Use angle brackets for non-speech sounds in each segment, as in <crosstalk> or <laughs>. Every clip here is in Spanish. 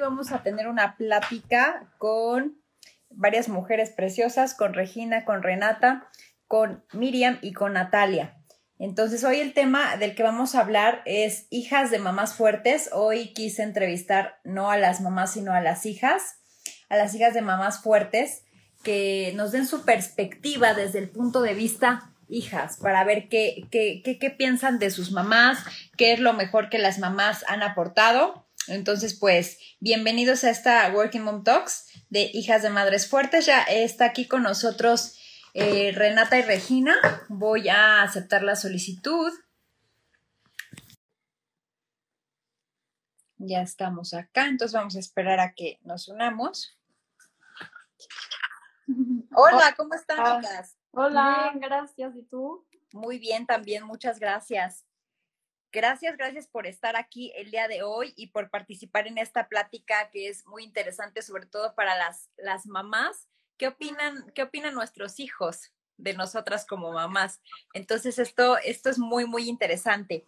vamos a tener una plática con varias mujeres preciosas, con Regina, con Renata, con Miriam y con Natalia. Entonces, hoy el tema del que vamos a hablar es hijas de mamás fuertes. Hoy quise entrevistar no a las mamás, sino a las hijas, a las hijas de mamás fuertes, que nos den su perspectiva desde el punto de vista hijas, para ver qué, qué, qué, qué piensan de sus mamás, qué es lo mejor que las mamás han aportado. Entonces, pues, bienvenidos a esta Working Mom Talks de Hijas de Madres Fuertes. Ya está aquí con nosotros eh, Renata y Regina. Voy a aceptar la solicitud. Ya estamos acá, entonces vamos a esperar a que nos unamos. Hola, ¿cómo están, chicas? Hola, gracias. ¿Y tú? Muy bien, también, muchas gracias. Gracias, gracias por estar aquí el día de hoy y por participar en esta plática que es muy interesante, sobre todo para las, las mamás. ¿Qué opinan, qué opinan nuestros hijos de nosotras como mamás? Entonces, esto, esto es muy, muy interesante.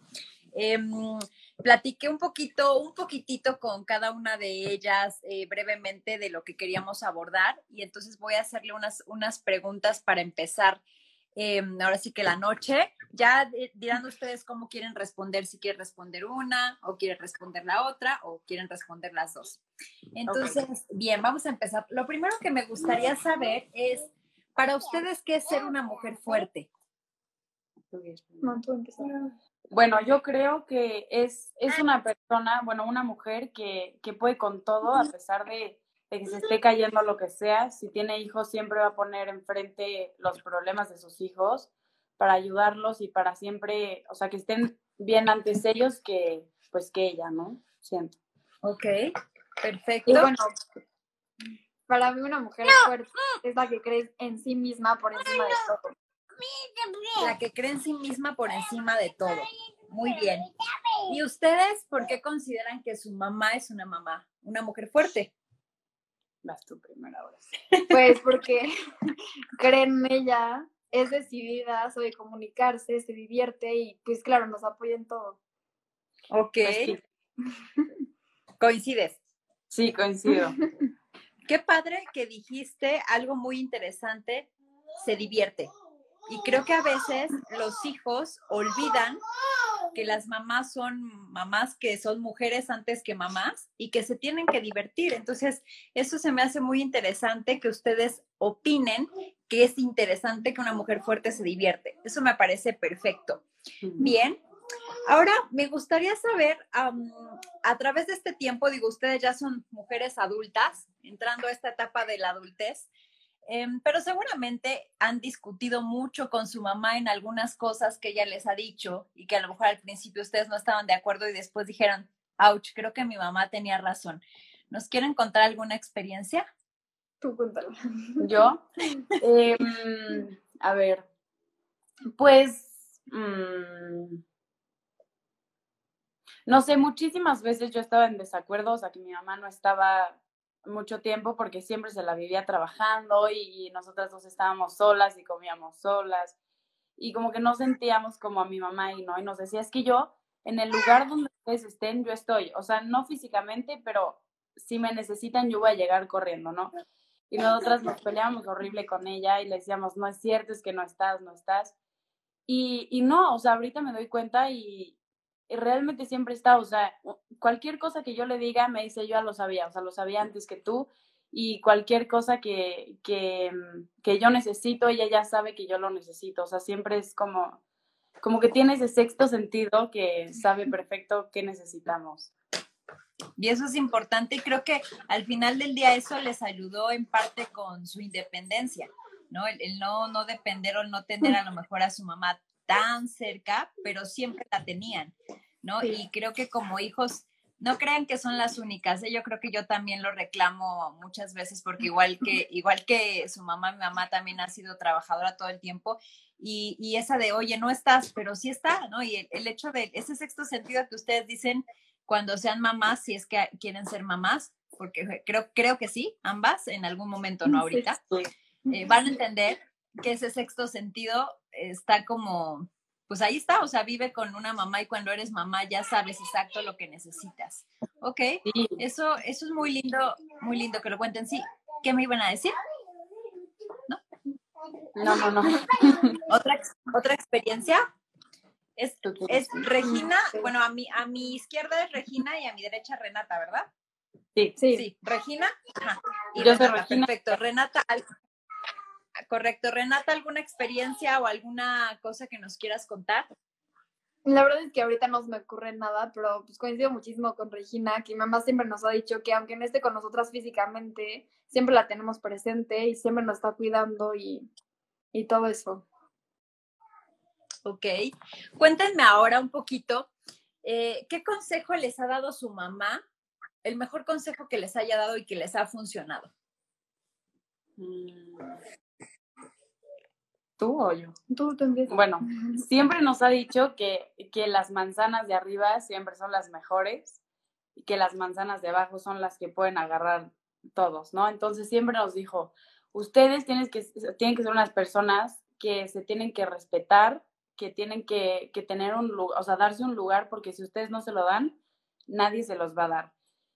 Em, platiqué un poquito, un poquitito con cada una de ellas eh, brevemente de lo que queríamos abordar y entonces voy a hacerle unas, unas preguntas para empezar Em, ahora sí que la noche. Ya dirán ustedes cómo quieren responder, si quieren responder una o quieren responder la otra o quieren responder las dos. Entonces, bien, vamos a empezar. Lo primero que me gustaría saber es, para ustedes, ¿qué es ser una mujer fuerte? Bueno, yo creo que es, es una persona, bueno, una mujer que, que puede con todo a pesar de, que se esté cayendo lo que sea, si tiene hijos siempre va a poner enfrente los problemas de sus hijos para ayudarlos y para siempre, o sea, que estén bien antes ellos que pues que ella, ¿no? Siento. Ok, perfecto. Y bueno, para mí una mujer fuerte es la que cree en sí misma por encima de todo. La que cree en sí misma por encima de todo. Muy bien. ¿Y ustedes por qué consideran que su mamá es una mamá, una mujer fuerte? Vas tu primera hora. Pues porque creen en ella, es decidida, sabe comunicarse, se divierte y pues claro, nos apoya en todo. Ok. <laughs> ¿Coincides? Sí, coincido. <laughs> Qué padre que dijiste algo muy interesante, se divierte. Y creo que a veces los hijos olvidan que las mamás son mamás que son mujeres antes que mamás y que se tienen que divertir. Entonces, eso se me hace muy interesante que ustedes opinen que es interesante que una mujer fuerte se divierte. Eso me parece perfecto. Bien. Ahora, me gustaría saber, a través de este tiempo, digo, ustedes ya son mujeres adultas, entrando a esta etapa de la adultez, Em, pero seguramente han discutido mucho con su mamá en algunas cosas que ella les ha dicho y que a lo mejor al principio ustedes no estaban de acuerdo y después dijeron, ouch, creo que mi mamá tenía razón. ¿Nos quieren contar alguna experiencia? Tú cuéntalo. ¿Yo? <laughs> Em, a ver, pues, mm, no sé, muchísimas veces yo estaba en desacuerdo, o sea, que mi mamá no estaba mucho tiempo porque siempre se la vivía trabajando y, nosotras dos estábamos solas y comíamos solas y como que no sentíamos como a mi mamá y no, y nos decía, es que yo en el lugar donde ustedes estén, yo estoy, o sea, no físicamente, pero si me necesitan, yo voy a llegar corriendo, ¿no? Y nosotras nos peleábamos horrible con ella y le decíamos, no es cierto, es que no estás, no estás. Y, y no, o sea, ahorita me doy cuenta y, realmente siempre está, o sea, cualquier cosa que yo le diga, me dice, yo lo sabía, o sea, lo sabía antes que tú, y cualquier cosa que, que, que yo necesito, ella ya sabe que yo lo necesito, o sea, siempre es como, como que tiene ese sexto sentido que sabe perfecto qué necesitamos. Y eso es importante y creo que al final del día eso les ayudó en parte con su independencia, ¿no? El, el no, no depender o no tener a lo mejor a su mamá tan cerca, pero siempre la tenían, ¿no? Y creo que como hijos, no crean que son las únicas, ¿eh? yo creo que yo también lo reclamo muchas veces porque igual que, <laughs> igual que su mamá, mi mamá también ha sido trabajadora todo el tiempo y, y esa de, oye, no estás, pero sí está, ¿no? Y el, hecho de ese sexto sentido que ustedes dicen cuando sean mamás, si es que quieren ser mamás, porque creo, creo que sí, ambas en algún momento, no ahorita, eh, van a entender que ese sexto sentido está como, pues ahí está, o sea, vive con una mamá y cuando eres mamá ya sabes exacto lo que necesitas. Ok, eso, eso es muy lindo, muy lindo que lo cuenten. Sí, ¿qué me iban a decir? ¿No? No, no, no. <laughs> ¿Otra, otra experiencia? Es, es Regina, bueno, a mi, a mi izquierda es Regina y a mi derecha Renata, ¿verdad? Sí. Sí, Regina. Y Yo soy Regina. Perfecto. Renata, correcto. Renata, ¿alguna experiencia o alguna cosa que nos quieras contar? La verdad es que ahorita no se me ocurre nada, pero pues coincido muchísimo con Regina, que mi mamá siempre nos ha dicho que aunque no esté con nosotras físicamente, siempre la tenemos presente y siempre nos está cuidando y, y todo eso. Ok. Cuéntenme ahora un poquito, eh, ¿qué consejo les ha dado su mamá? El mejor consejo que les haya dado y que les ha funcionado. ¿Tú o yo? Tú, también. Bueno, <laughs> siempre nos ha dicho que, que las manzanas de arriba siempre son las mejores y que las manzanas de abajo son las que pueden agarrar todos, ¿no? Entonces siempre nos dijo, ustedes tienen que, tienen que ser unas personas que se tienen que respetar, que tienen que, que tener un lugar, o sea, darse un lugar, porque si ustedes no se lo dan, nadie se los va a dar.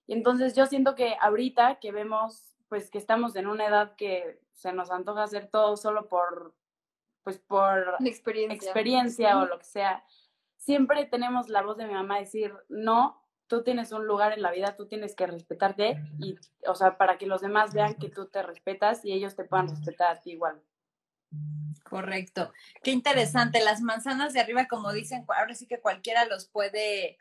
Y entonces yo siento que ahorita que vemos, pues que estamos en una edad que se nos antoja hacer todo solo por, pues por experiencia, experiencia o lo que sea, siempre tenemos la voz de mi mamá decir, no, tú tienes un lugar en la vida, tú tienes que respetarte y, o sea, para que los demás vean que tú te respetas y ellos te puedan respetar a ti igual. Correcto. Qué interesante. Las manzanas de arriba, como dicen, ahora sí que cualquiera los puede,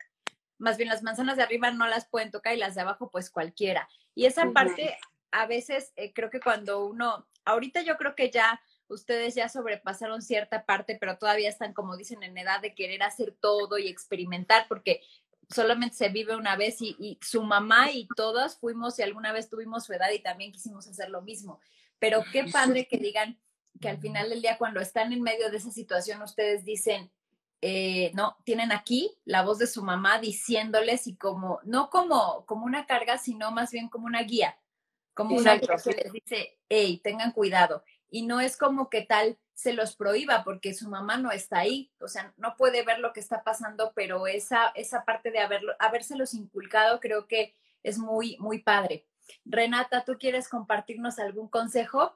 más bien las manzanas de arriba no las pueden tocar y las de abajo, pues cualquiera. Y esa parte, a veces eh, creo que cuando uno, ahorita yo creo que ya ustedes ya sobrepasaron cierta parte, pero todavía están, como dicen, en edad de querer hacer todo y experimentar, porque solamente se vive una vez y, su mamá y todas fuimos y alguna vez tuvimos su edad y también quisimos hacer lo mismo. Pero qué padre que digan que al final del día, cuando están en medio de esa situación, ustedes dicen, eh, no, tienen aquí la voz de su mamá diciéndoles y como, no como, como una carga, sino más bien como una guía, como una guía que les dice, hey, tengan cuidado y no es como que tal se los prohíba porque su mamá no está ahí, o sea, no puede ver lo que está pasando, pero esa, esa parte de haberlo, habérselos inculcado creo que es muy, muy padre. Renata, ¿tú quieres compartirnos algún consejo?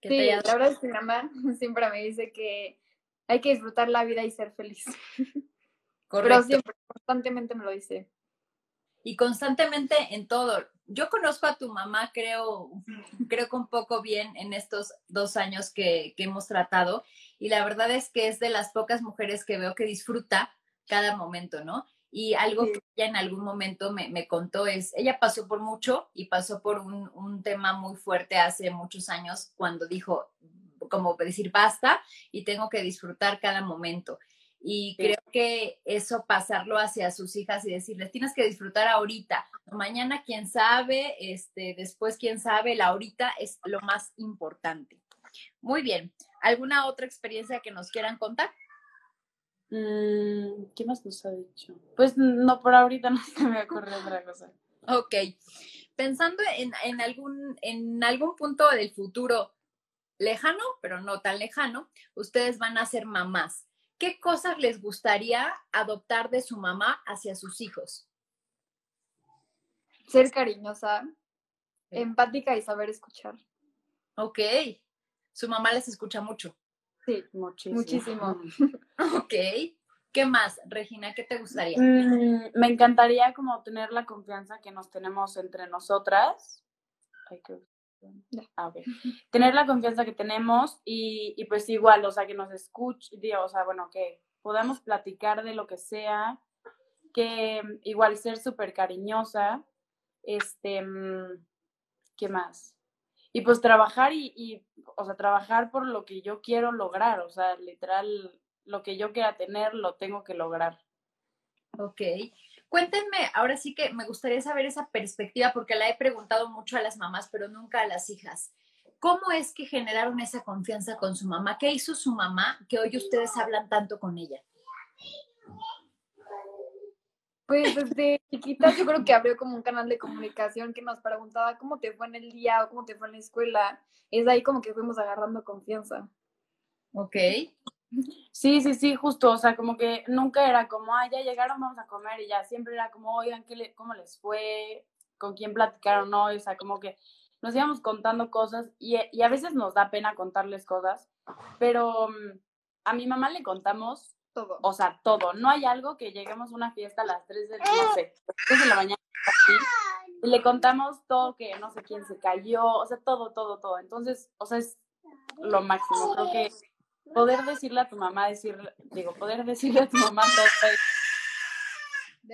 Que sí, la verdad es que mi mamá <laughs> siempre me dice que hay que disfrutar la vida y ser feliz. <laughs> Correcto. Pero siempre, constantemente me lo dice. Y constantemente en todo yo conozco a tu mamá, creo, creo que un poco bien en estos dos años que, hemos tratado y la verdad es que es de las pocas mujeres que veo que disfruta cada momento, ¿no? Y algo que ella en algún momento me, contó es, ella pasó por mucho y pasó por un, un tema muy fuerte hace muchos años cuando dijo, como decir, basta y tengo que disfrutar cada momento. Y creo que eso pasarlo hacia sus hijas y decirles, tienes que disfrutar ahorita, mañana quién sabe, este, después quién sabe, la ahorita es lo más importante. Muy bien, ¿alguna otra experiencia que nos quieran contar? Mm, ¿Qué más nos ha dicho? Pues no, por ahorita <laughs> no se me ocurre otra cosa. Ok, pensando en, en, algún, en algún punto del futuro lejano, pero no tan lejano, ustedes van a ser mamás. ¿Qué cosas les gustaría adoptar de su mamá hacia sus hijos? Ser cariñosa, empática y saber escuchar. Ok. Su mamá les escucha mucho. Sí, muchísimo. Muchísimo. <laughs> ok. ¿Qué más, Regina? ¿Qué te gustaría? Mm, me encantaría como tener la confianza que nos tenemos entre nosotras. Ay, qué <laughs> tener la confianza que tenemos y, pues igual, o sea, que nos escuche, o sea, bueno, que podamos platicar de lo que sea, que igual ser súper cariñosa, este, ¿qué más? Y pues trabajar y, y, o sea, trabajar por lo que yo quiero lograr, o sea, literal, lo que yo quiera tener, lo tengo que lograr. Ok. Cuéntenme, ahora sí que me gustaría saber esa perspectiva porque la he preguntado mucho a las mamás, pero nunca a las hijas. ¿Cómo es que generaron esa confianza con su mamá? ¿Qué hizo su mamá que hoy ustedes hablan tanto con ella? Pues desde chiquita yo creo que abrió como un canal de comunicación que nos preguntaba cómo te fue en el día o cómo te fue en la escuela. Es ahí como que fuimos agarrando confianza. Ok. Sí, sí, sí, justo, o sea, como que nunca era como, ah, ya llegaron, vamos a comer y ya, siempre era como, oigan, ¿qué le, ¿cómo les fue? ¿Con quién platicaron hoy? O sea, como que nos íbamos contando cosas y, y a veces nos da pena contarles cosas, pero mm, a mi mamá le contamos Todo. o sea, todo. No hay algo que lleguemos a una fiesta a las 3 de, no sé, 3 de la mañana y le contamos todo que no sé quién se cayó, o sea, todo, todo, todo. Entonces, o sea, es lo máximo. Creo que poder decirle a tu mamá, decir, digo, poder decirle a tu mamá todo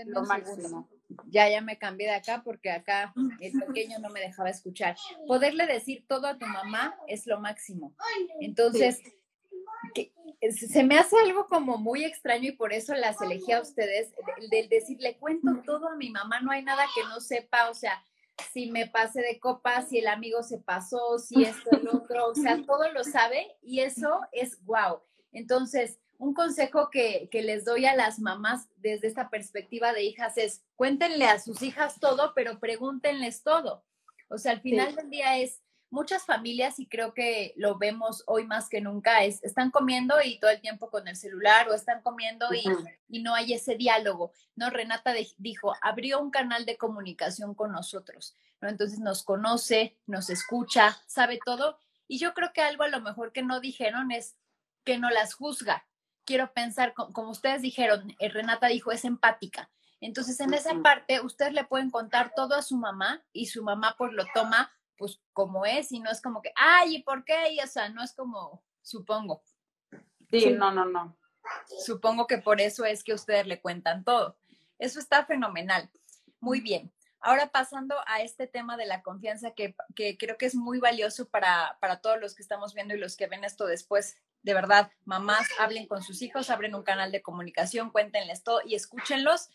lo máximo. Ya, ya me cambié de acá porque acá el pequeño no me dejaba escuchar. Poderle decir todo a tu mamá es lo máximo. Entonces, que- se me hace algo como muy extraño y por eso las elegí a ustedes, del de decir, le cuento todo a mi mamá, no hay nada que no sepa, o sea, si me pasé de copa, si el amigo se pasó, si <laughs> esto, el otro, o sea, todo lo sabe y eso es wow. Entonces, un consejo que, que les doy a las mamás desde esta perspectiva de hijas es, cuéntenle a sus hijas todo, pero pregúntenles todo. O sea, al final del día es, muchas familias, y creo que lo vemos hoy más que nunca, es, están comiendo y todo el tiempo con el celular o están comiendo y, y no hay ese diálogo. No, Renata de- dijo, abrió un canal de comunicación con nosotros, ¿no? Entonces nos conoce, nos escucha, sabe todo. Y yo creo que algo a lo mejor que no dijeron es que no las juzga. Quiero pensar, co- como ustedes dijeron, eh, Renata dijo, es empática. Entonces, en esa parte, ustedes le pueden contar todo a su mamá y su mamá pues lo toma pues como es y no es como que, ay, ¿y por qué? Y, o sea, no es como, supongo, Sí, Sí. no, no, no. supongo que por eso es que ustedes le cuentan todo. Eso está fenomenal. Muy bien. Ahora pasando a este tema de la confianza que, que creo que es muy valioso para, para todos los que estamos viendo y los que ven esto después. De verdad, mamás, hablen con sus hijos, abren un canal de comunicación, cuéntenles todo y escúchenlos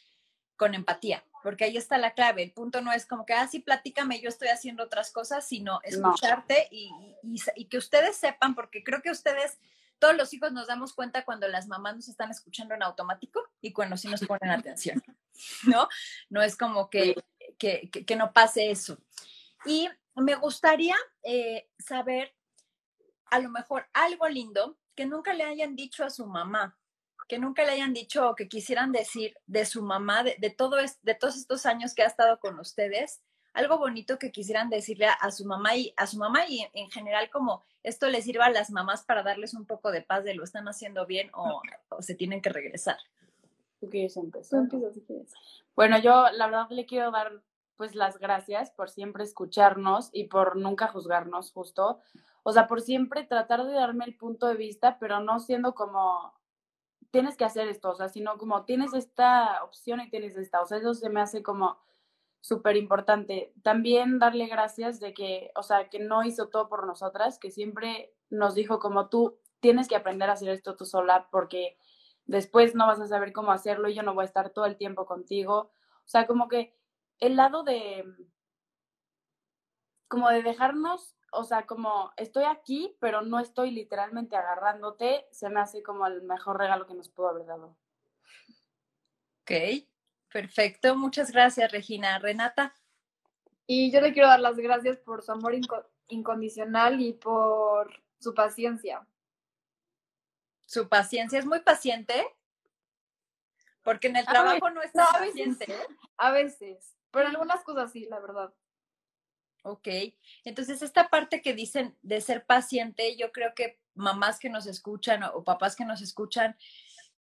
con empatía, porque ahí está la clave. El punto no es como que, ah, sí, platícame, yo estoy haciendo otras cosas, sino escucharte y, y- y que ustedes sepan, porque creo que ustedes, todos los hijos nos damos cuenta cuando las mamás nos están escuchando en automático y cuando sí nos ponen atención, <laughs> ¿no? No es como que, que, que- que no pase eso. Y me gustaría eh, saber, a lo mejor, algo lindo que nunca le hayan dicho a su mamá, que nunca le hayan dicho o que quisieran decir de su mamá, de, de todo es- de todos estos años que ha estado con ustedes, algo bonito que quisieran decirle a, a su mamá y a su mamá y en, en general como esto les sirva a las mamás para darles un poco de paz de lo están haciendo bien o, o se tienen que regresar. ¿Tú quieres Tú empezar? empiezas si quieres. Bueno, yo la verdad le quiero dar pues las gracias por siempre escucharnos y por nunca juzgarnos justo. O sea, por siempre tratar de darme el punto de vista, pero no siendo como tienes que hacer esto, o sea, sino como tienes esta opción y tienes esta. O sea, eso se me hace como súper importante. También darle gracias de que, o sea, que no hizo todo por nosotras, que siempre nos dijo como tú tienes que aprender a hacer esto tú sola porque después no vas a saber cómo hacerlo y yo no voy a estar todo el tiempo contigo. O sea, como que el lado de, como de dejarnos, o sea, como estoy aquí, pero no estoy literalmente agarrándote, se me hace como el mejor regalo que nos pudo haber dado. Ok, perfecto. Muchas gracias, Regina. Renata. Y yo le quiero dar las gracias por su amor inco- incondicional y por su paciencia. Su paciencia es muy paciente. Porque en el A trabajo no es no, tan a veces paciente. A veces, pero en algunas cosas sí, la verdad. Ok, entonces esta parte que dicen de ser paciente, yo creo que mamás que nos escuchan o, papás que nos escuchan,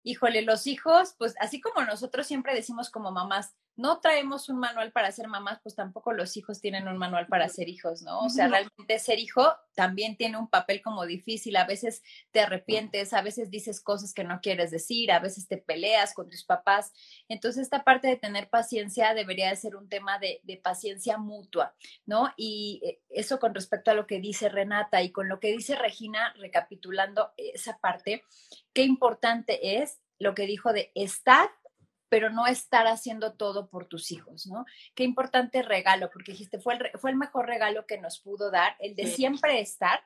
híjole, los hijos, pues así como nosotros siempre decimos como mamás, no traemos un manual para ser mamás, pues tampoco los hijos tienen un manual para ser hijos, ¿no? O sea, realmente ser hijo también tiene un papel como difícil, a veces te arrepientes, a veces dices cosas que no quieres decir, a veces te peleas con tus papás. Entonces, esta parte de tener paciencia debería de ser un tema de, de paciencia mutua. ¿no? Y eh, eso con respecto a lo que dice Renata y con lo que dice Regina, recapitulando esa parte, qué importante es lo que dijo de estar, pero no estar haciendo todo por tus hijos, ¿no? Qué importante regalo, porque dijiste, fue el, fue el mejor regalo que nos pudo dar, el de siempre estar,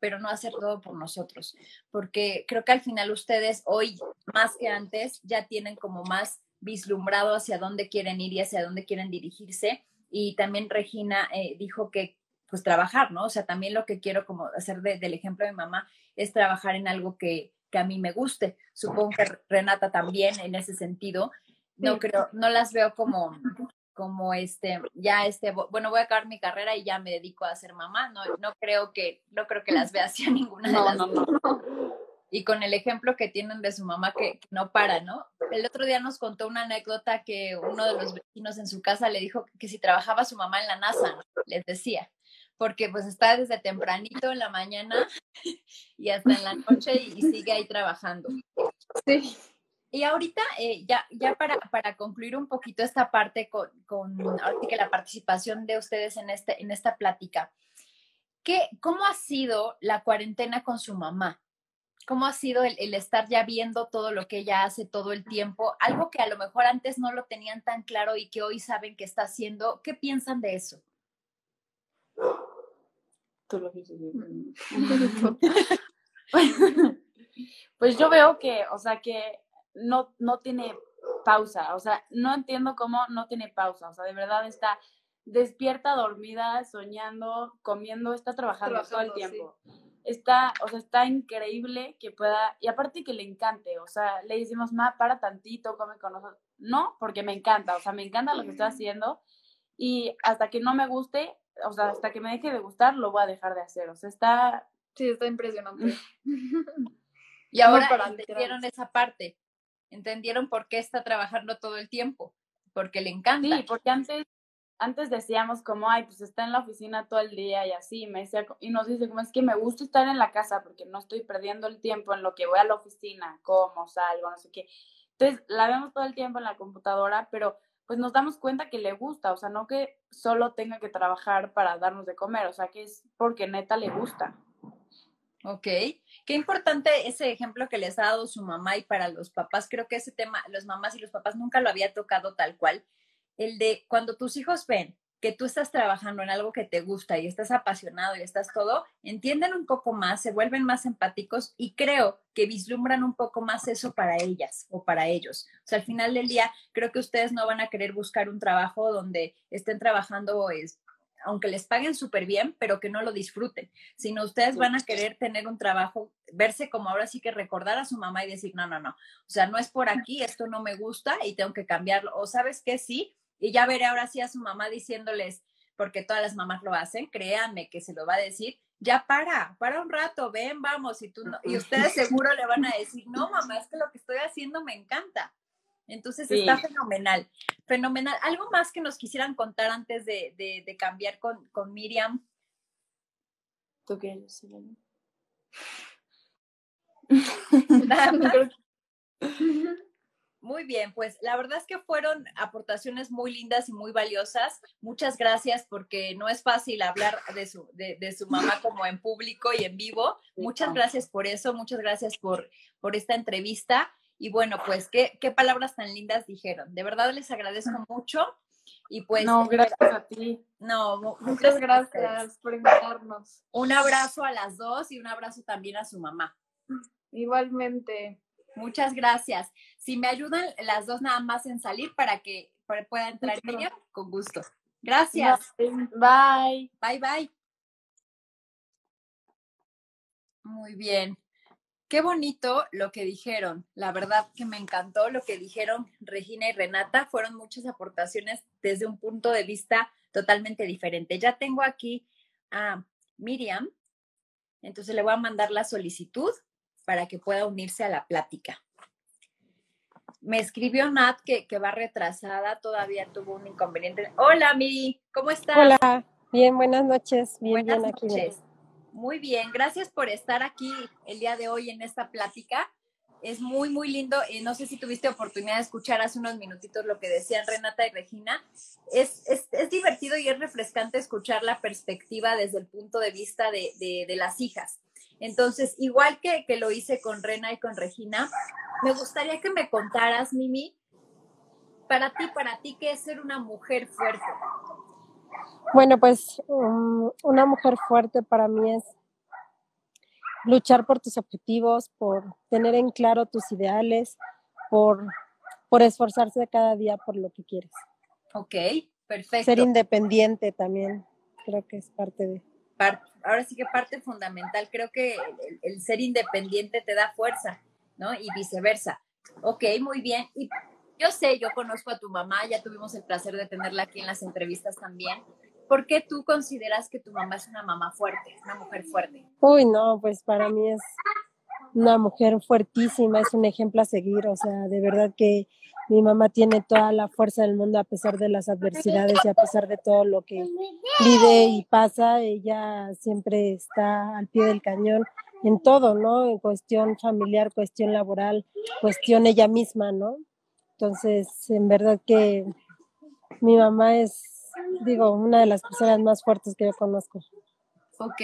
pero no hacer todo por nosotros, porque creo que al final ustedes hoy, más que antes, ya tienen como más vislumbrado hacia dónde quieren ir y hacia dónde quieren dirigirse y también Regina eh, dijo que pues trabajar, ¿no? O sea, también lo que quiero como hacer de- del ejemplo de mi mamá es trabajar en algo que, que a mí me guste. Supongo que Renata también en ese sentido. No creo, no las veo como, como este, ya este, bueno, voy a acabar mi carrera y ya me dedico a ser mamá. No, no creo que, no creo que las vea así a ninguna de las dos. Y con el ejemplo que tienen de su mamá que, no para, ¿no? El otro día nos contó una anécdota que uno de los vecinos en su casa le dijo que si trabajaba su mamá en la NASA, les decía porque pues está desde tempranito en la mañana <laughs> y hasta en la noche y, sigue ahí trabajando. Sí. Y ahorita, eh, ya, ya para, para, concluir un poquito esta parte con, con que la participación de ustedes en, este, en esta plática, ¿qué, ¿cómo ha sido la cuarentena con su mamá? ¿Cómo ha sido el, el, estar ya viendo todo lo que ella hace todo el tiempo? Algo que a lo mejor antes no lo tenían tan claro y que hoy saben que está haciendo. ¿Qué piensan de eso? <laughs> pues yo veo que, o sea, que no, no tiene pausa, o sea, no entiendo cómo no tiene pausa, o sea, de verdad está despierta, dormida, soñando, comiendo, está trabajando, todo el tiempo. Está, o sea, está increíble que pueda, y aparte que le encante, o sea, le decimos, ma, para tantito, come con nosotros. No, porque me encanta, o sea, me encanta lo que estoy haciendo y hasta que no me guste, o sea, hasta que me deje de gustar, lo voy a dejar de hacer. O sea, está... Sí, está impresionante. <laughs> y ahora entendieron esa parte. Entendieron por qué está trabajando todo el tiempo. Porque le encanta. Sí, porque antes, antes decíamos como, ay, pues está en la oficina todo el día y así. Me decía, y nos dice como, es que me gusta estar en la casa porque no estoy perdiendo el tiempo en lo que voy a la oficina, como, salgo, no sé qué. Entonces, la vemos todo el tiempo en la computadora, pero pues nos damos cuenta que le gusta, o sea, no que solo tenga que trabajar para darnos de comer, o sea, que es porque neta le gusta. Ok, qué importante ese ejemplo que les ha dado su mamá y para los papás, creo que ese tema, los mamás y los papás nunca lo había tocado tal cual, el de cuando tus hijos ven que tú estás trabajando en algo que te gusta y estás apasionado y estás todo, entienden un poco más, se vuelven más empáticos y creo que vislumbran un poco más eso para ellas o para ellos. O sea, al final del día, creo que ustedes no van a querer buscar un trabajo donde estén trabajando, es, aunque les paguen súper bien, pero que no lo disfruten, sino ustedes van a querer tener un trabajo, verse como ahora sí que recordar a su mamá y decir, no, no, no, o sea, no es por aquí, esto no me gusta y tengo que cambiarlo. O sabes que sí, y ya veré ahora sí a su mamá diciéndoles, porque todas las mamás lo hacen, créanme que se lo va a decir, ya para, para un rato, ven, vamos, y, tú y ustedes seguro le van a <laughs> decir, no, mamá, es que lo que estoy haciendo me encanta. Entonces está fenomenal, fenomenal. ¿Algo más que nos quisieran contar antes de, de, cambiar con, con, Miriam? ¿Tú qué <laughs> <laughs> <laughs> Muy bien, pues la verdad es que fueron aportaciones muy lindas y muy valiosas. Muchas gracias porque no es fácil hablar de su, de, su mamá como en público y en vivo. Muchas gracias por eso, muchas gracias por, por esta entrevista. Y bueno, pues qué, qué palabras tan lindas dijeron. De verdad les agradezco mucho. Y pues. No, gracias a ti. No, muchas gracias por invitarnos. Un abrazo a las dos y un abrazo también a su mamá. Igualmente. Muchas gracias. Si me ayudan las dos nada más en salir para que pueda entrar ella, con gusto. Gracias. Bye. Bye, bye. Muy bien. Qué bonito lo que dijeron. La verdad que me encantó lo que dijeron Regina y Renata. Fueron muchas aportaciones desde un punto de vista totalmente diferente. Ya tengo aquí a Miriam. Entonces le voy a mandar la solicitud para que pueda unirse a la plática. Me escribió Nat que, que va retrasada, todavía tuvo un inconveniente. Hola, Miri, ¿cómo estás? Hola, bien, buenas noches. Bien, buenas noches. Muy bien, gracias por estar aquí el día de hoy en esta plática. Es muy, muy lindo. y no sé si tuviste oportunidad de escuchar hace unos minutitos lo que decían Renata y Regina. Es, es, es divertido y es refrescante escuchar la perspectiva desde el punto de vista de, de, de las hijas entonces, igual que, que lo hice con Rena y con Regina, me gustaría que me contaras, Mimi, para ti, para ti, ¿qué es ser una mujer fuerte? Bueno, pues um, una mujer fuerte para mí es luchar por tus objetivos, por tener en claro tus ideales, por, por esforzarse cada día por lo que quieres. Ok, perfecto. Ser independiente también, creo que es parte de ahora sí que parte fundamental, creo que el, ser independiente te da fuerza ¿no? Y viceversa. Ok, muy bien. Y yo sé, yo conozco a tu mamá, ya tuvimos el placer de tenerla aquí en las entrevistas también. ¿Por qué tú consideras que tu mamá es una mamá fuerte, una mujer fuerte? Uy, no, pues para mí es una mujer fuertísima, es un ejemplo a seguir, o sea, de verdad que mi mamá tiene toda la fuerza del mundo a pesar de las adversidades y a pesar de todo lo que vive y pasa, ella siempre está al pie del cañón en todo, ¿no? En cuestión familiar, cuestión laboral, cuestión ella misma, ¿no? Entonces, en verdad que mi mamá es, digo, una de las personas más fuertes que yo conozco. Ok,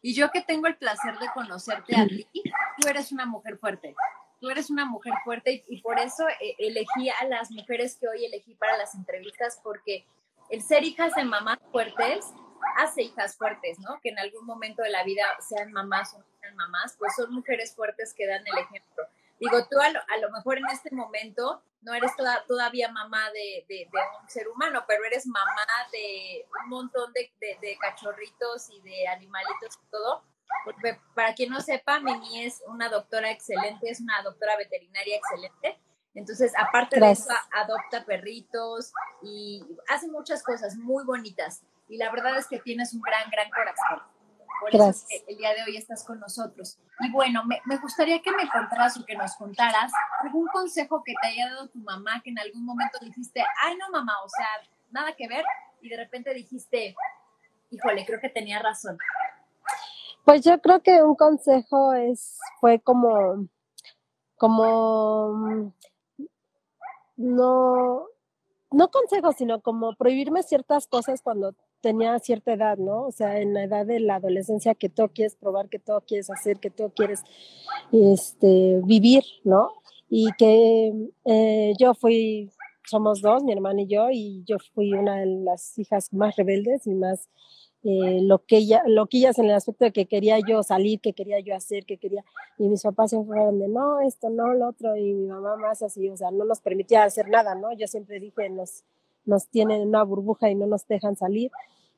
y yo que tengo el placer de conocerte a ti, tú eres una mujer fuerte. Tú eres una mujer fuerte y, por eso eh, elegí a las mujeres que hoy elegí para las entrevistas, porque el ser hijas de mamás fuertes hace hijas fuertes, ¿no? Que en algún momento de la vida sean mamás o no sean mamás, pues son mujeres fuertes que dan el ejemplo. Digo, tú a lo, mejor en este momento no eres todavía mamá de, un ser humano, pero eres mamá de un montón de, cachorritos y de animalitos y todo. Porque para quien no sepa, Mimi es una doctora excelente, es una doctora veterinaria excelente. Entonces, aparte de eso, adopta perritos y hace muchas cosas muy bonitas. Y la verdad es que tienes un gran, gran corazón. Por eso el día de hoy estás con nosotros. Y bueno, me, me, gustaría que me contaras o que nos contaras algún consejo que te haya dado tu mamá que en algún momento dijiste, ay no mamá, o sea, nada que ver, y de repente dijiste, híjole, creo que tenía razón. Pues yo creo que un consejo es, fue como, como, no, no consejo, sino como prohibirme ciertas cosas cuando tenía cierta edad, ¿no? O sea, en la edad de la adolescencia que todo quieres probar, que todo quieres hacer, que todo quieres este, vivir, ¿no? Y que eh, yo fui, somos dos, mi hermana y yo, y yo fui una de las hijas más rebeldes y más eh, loquillas, loquillas en el aspecto de que quería yo salir, que quería yo hacer, que quería, y mis papás siempre fueron de no, esto no, lo otro, y mi mamá más así, o sea, no nos permitía hacer nada, ¿no? Yo siempre dije, nos nos tienen en una burbuja y no nos dejan salir.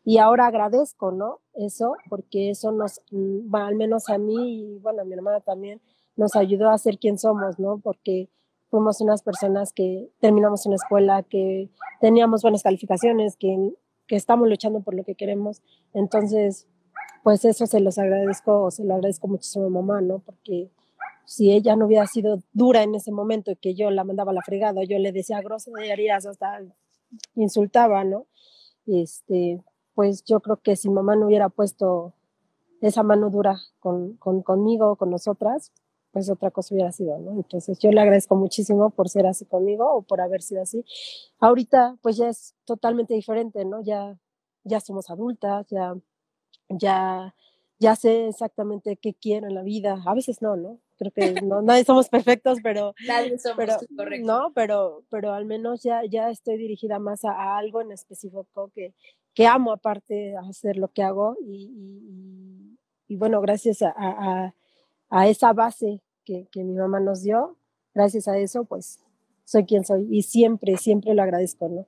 Y ahora agradezco, ¿no? Eso, porque eso nos, mm, al menos a mí y bueno, a mi hermana también, nos ayudó a ser quien somos, ¿no? Porque fuimos unas personas que terminamos una escuela, que teníamos buenas calificaciones, que, que estamos luchando por lo que queremos. Entonces, pues eso se los agradezco, se lo agradezco muchísimo a mamá, ¿no? Porque si ella no hubiera sido dura en ese momento y que yo la mandaba a la fregada, yo le decía groserías hasta insultaba, ¿no? Este, pues yo creo que si mamá no hubiera puesto esa mano dura con, con, conmigo, con nosotras, pues otra cosa hubiera sido, ¿no? Entonces yo le agradezco muchísimo por ser así conmigo o por haber sido así. Ahorita pues ya es totalmente diferente, ¿no? Ya, ya somos adultas, ya, ya, ya sé exactamente qué quiero en la vida. A veces no, ¿no? creo que no, nadie somos perfectos, pero, nadie somos pero no, pero, pero al menos ya, ya estoy dirigida más a, algo en específico que, que amo aparte hacer lo que hago y, y, bueno, gracias a, a, a esa base que, que, mi mamá nos dio, gracias a eso, pues soy quien soy y siempre, siempre lo agradezco, ¿no?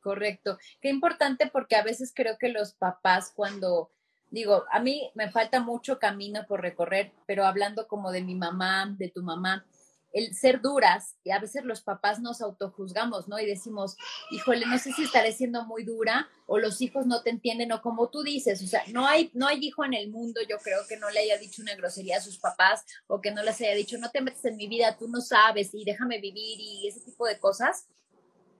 Correcto. Qué importante porque a veces creo que los papás cuando digo, a mí me falta mucho camino por recorrer, pero hablando como de mi mamá, de tu mamá, el ser duras, y a veces los papás nos autojuzgamos, ¿no? Y decimos, híjole, no sé si estaré siendo muy dura o los hijos no te entienden o como tú dices, o sea, no hay, no hay hijo en el mundo, yo creo que no le haya dicho una grosería a sus papás o que no les haya dicho, no te metes en mi vida, tú no sabes y déjame vivir y ese tipo de cosas,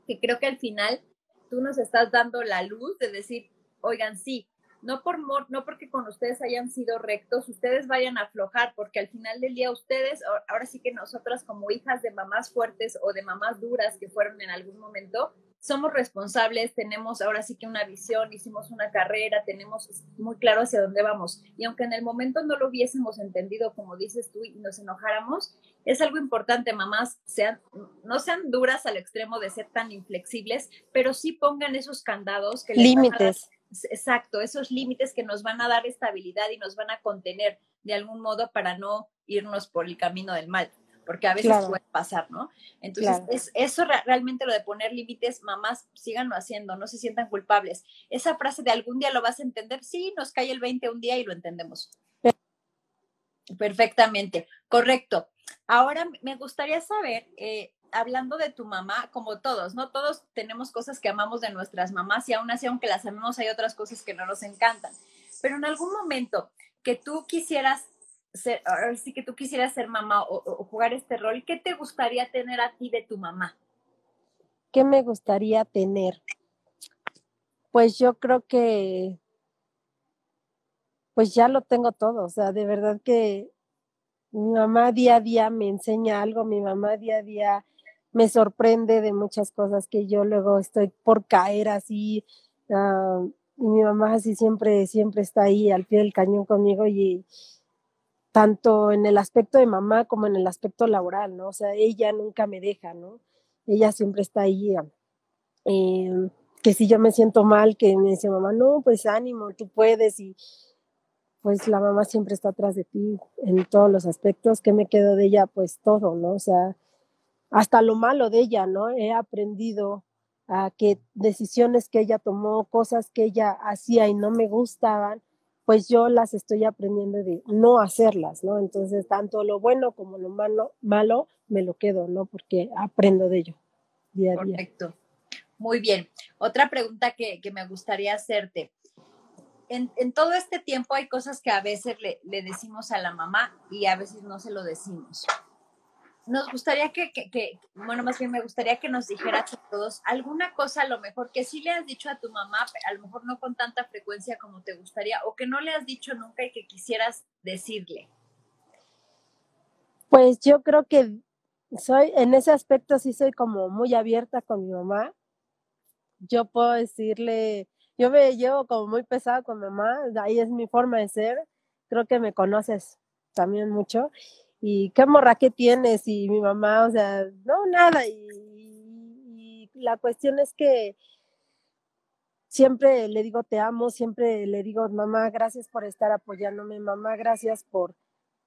que creo que al final tú nos estás dando la luz de decir, oigan, sí, no por no porque con ustedes hayan sido rectos, ustedes vayan a aflojar, porque al final del día ustedes, ahora sí que nosotras como hijas de mamás fuertes o de mamás duras que fueron en algún momento, somos responsables, tenemos ahora sí que una visión, hicimos una carrera, tenemos muy claro hacia dónde vamos. Y aunque en el momento no lo hubiésemos entendido, como dices tú, y nos enojáramos, es algo importante, mamás, sean, no sean duras al extremo de ser tan inflexibles, pero sí pongan esos candados límites exacto, esos límites que nos van a dar estabilidad y nos van a contener de algún modo para no irnos por el camino del mal, porque a veces puede pasar, ¿no? Entonces, es, eso realmente lo de poner límites, mamás, síganlo haciendo, no se sientan culpables. Esa frase de algún día lo vas a entender, sí, nos cae el 20 un día y lo entendemos. Perfectamente, correcto. ahora me gustaría saber, eh, hablando de tu mamá, como todos, ¿no? Todos tenemos cosas que amamos de nuestras mamás y aún así, aunque las amemos, hay otras cosas que no nos encantan. Pero en algún momento que tú quisieras ser, sí que tú quisieras ser mamá o, jugar este rol, ¿qué te gustaría tener a ti de tu mamá? ¿Qué me gustaría tener? Pues yo creo que, pues ya lo tengo todo, o sea, de verdad que mi mamá día a día me enseña algo, mi mamá día a día me sorprende de muchas cosas que yo luego estoy por caer así. Ah, y mi mamá así siempre, siempre está ahí al pie del cañón conmigo y tanto en el aspecto de mamá como en el aspecto laboral, ¿no? O sea, ella nunca me deja, ¿no? Ella siempre está ahí. Eh, que si yo me siento mal, que me dice mamá, no, pues ánimo, tú puedes y pues la mamá siempre está atrás de ti en todos los aspectos. ¿Qué me quedo de ella? Pues todo, ¿no? O sea, hasta lo malo de ella, ¿no? He aprendido a que decisiones que ella tomó, cosas que ella hacía y no me gustaban, pues yo las estoy aprendiendo de no hacerlas, ¿no? Entonces, tanto lo bueno como lo malo, malo me lo quedo, ¿no? Porque aprendo de ello día a día. Correcto. Muy bien. Otra pregunta que, me gustaría hacerte. En, todo este tiempo hay cosas que a veces le, le decimos a la mamá y a veces no se lo decimos nos gustaría que, bueno, más bien me gustaría que nos dijeras a todos alguna cosa a lo mejor que sí le has dicho a tu mamá, a lo mejor no con tanta frecuencia como te gustaría, o que no le has dicho nunca y que quisieras decirle. Pues yo creo que soy, en ese aspecto sí soy como muy abierta con mi mamá. Yo puedo decirle, yo me llevo como muy pesada con mi mamá, ahí es mi forma de ser, creo que me conoces también mucho y qué morra que tienes y mi mamá, o sea, no, nada. Y, la cuestión es que siempre le digo te amo, siempre le digo mamá, gracias por estar apoyándome, mamá, gracias por,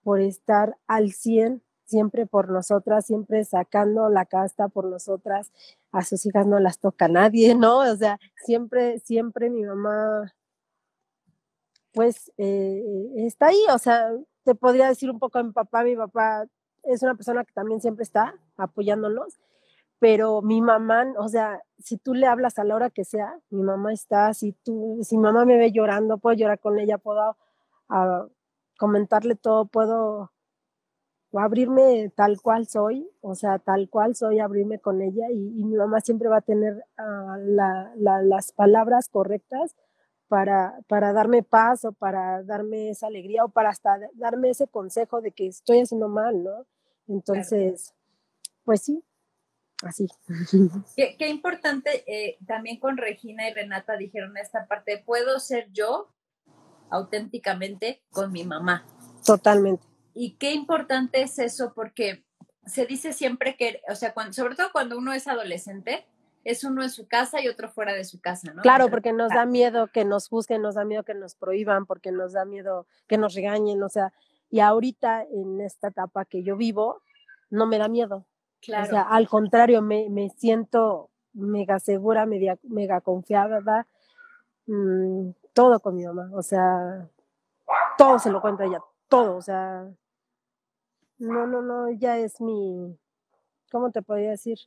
por estar al 100 siempre por nosotras, siempre sacando la casta por nosotras, a sus hijas no las toca nadie, <laughs> ¿no? O sea, siempre, siempre mi mamá, pues, eh, está ahí, o sea, te podría decir un poco a mi papá, mi papá es una persona que también siempre está apoyándonos, pero mi mamá, o sea, si tú le hablas a la hora que sea, mi mamá está, si tú, si mamá me ve llorando, puedo llorar con ella, puedo ah, comentarle todo, puedo abrirme tal cual soy, o sea, tal cual soy, abrirme con ella y, mi mamá siempre va a tener ah, las palabras correctas para, para darme paz o para darme esa alegría o para hasta darme ese consejo de que estoy haciendo mal, ¿no? Entonces, pues sí, así. <laughs> Qué, qué importante, eh, también con Regina y Renata dijeron esta parte, puedo ser yo auténticamente con mi mamá. Totalmente. Y qué importante es eso porque se dice siempre que, o sea, cuando, sobre todo cuando uno es adolescente, es uno en su casa y otro fuera de su casa, ¿no? Claro, porque nos da miedo que nos juzguen, nos da miedo que nos prohíban, porque nos da miedo que nos regañen, o sea, y ahorita en esta etapa que yo vivo, no me da miedo. Claro. O sea, al contrario, me, me siento mega segura, mega, mega confiada, mm, todo con mi mamá, o sea, todo se lo cuenta ella, todo, o sea, no, no, no, ella es mi, ¿cómo te podría decir?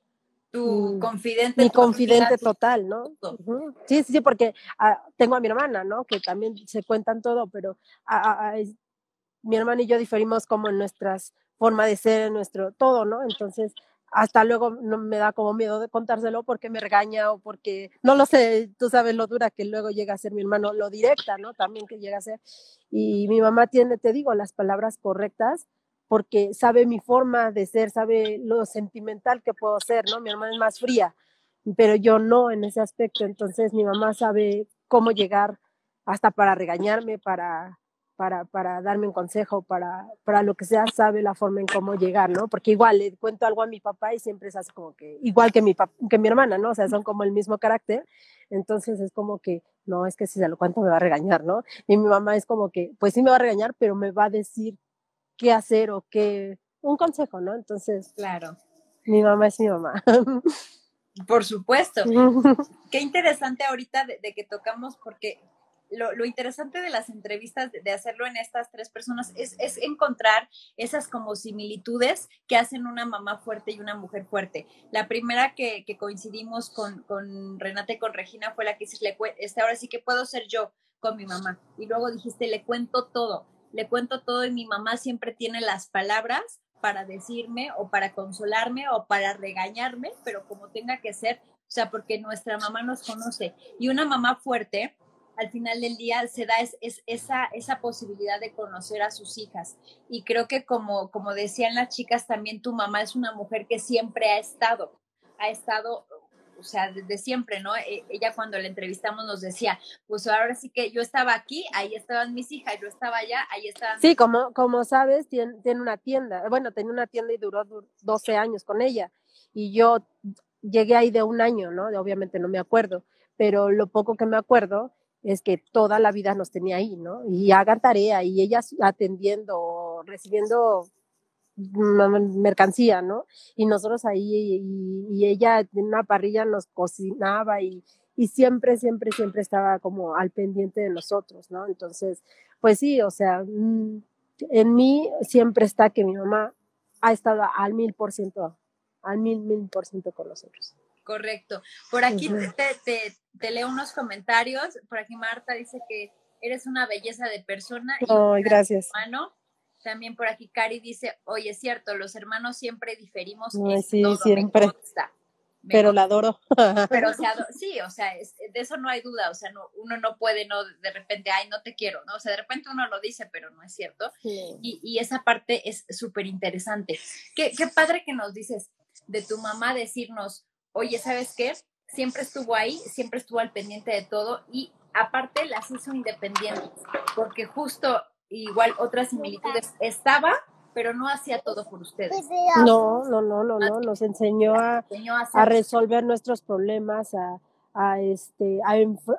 Tu confidente. Mi confidente total, ¿no? Sí, sí, sí, porque ah, tengo a mi hermana, ¿no? Que también se cuentan todo, pero mi hermana y yo diferimos como en nuestras forma de ser, en nuestro todo, ¿no? Entonces, hasta luego no me da como miedo de contárselo porque me regaña o porque, no lo sé, tú sabes lo dura que luego llega a ser mi hermano, lo directa, ¿no? También que llega a ser. Y mi mamá tiene, te digo, las palabras correctas porque sabe mi forma de ser, sabe lo sentimental que puedo ser, ¿no? Mi hermana es más fría, pero yo no en ese aspecto, entonces mi mamá sabe cómo llegar hasta para regañarme, para, para, para darme un consejo, para, para lo que sea, sabe la forma en cómo llegar, ¿no? Porque igual le cuento algo a mi papá y siempre es así como que, igual que mi, que mi hermana, ¿no? O sea, son como el mismo carácter, entonces es como que, no, es que si se lo cuento me va a regañar, ¿no? Y mi mamá es como que, pues sí me va a regañar, pero me va a decir qué hacer o qué, un consejo, ¿no? Entonces, claro. Mi mamá es mi mamá. <laughs> Por supuesto. <laughs> qué interesante ahorita de, que tocamos porque lo, interesante de las entrevistas, de, hacerlo en estas tres personas, es, encontrar esas como similitudes que hacen una mamá fuerte y una mujer fuerte. La primera que, coincidimos con, con Renata y con Regina fue la que dices, este, ahora sí que puedo ser yo con mi mamá. Y luego dijiste, le cuento todo, le cuento todo y mi mamá siempre tiene las palabras para decirme o para consolarme o para regañarme, pero como tenga que ser, o sea, porque nuestra mamá nos conoce. Y una mamá fuerte al final del día se da es, esa, esa posibilidad de conocer a sus hijas. Y creo que como, como decían las chicas, también tu mamá es una mujer que siempre ha estado, ha estado, o sea, desde siempre, ¿no? E, ella cuando la entrevistamos nos decía, pues ahora sí que yo estaba aquí, ahí estaban mis hijas, yo estaba allá, ahí estaban. Sí, como, como sabes, tiene, tiene una tienda, bueno, tenía una tienda y duró 12 años con ella. Y yo llegué ahí de un año, ¿no? Obviamente no me acuerdo, pero lo poco que me acuerdo es que toda la vida nos tenía ahí, ¿no? Y hagan tarea y ellas atendiendo, recibiendo mercancía, ¿no? Y nosotros ahí, y, ella en una parrilla nos cocinaba y, y siempre, siempre, siempre estaba como al pendiente de nosotros, ¿no? Entonces, pues sí, o sea, mm, en mí siempre está que mi mamá ha estado al mil por ciento, al mil, mil por ciento con nosotros. Correcto. Por aquí te, leo unos comentarios. Por aquí Marta dice que eres una belleza de persona. Ay, gracias. Hermano. También por aquí Cari dice, oye, es cierto, los hermanos siempre diferimos. sí, siempre. pero la adoro. <laughs> Pero o sea, <laughs> sí, o sea, de eso no hay duda, o sea, no, uno no puede, no, de repente, ay, no te quiero, ¿no? O sea, de repente uno lo dice, pero no es cierto. Y, y, esa parte es súper interesante. Qué, qué padre que nos dices de tu mamá decirnos, oye, ¿sabes qué? Siempre estuvo ahí, siempre estuvo al pendiente de todo y aparte las hizo independientes, porque justo igual otras similitudes estaba, pero no hacía todo por ustedes. No, no, no, no, no, nos enseñó a, a resolver nuestros problemas, a, a este, a,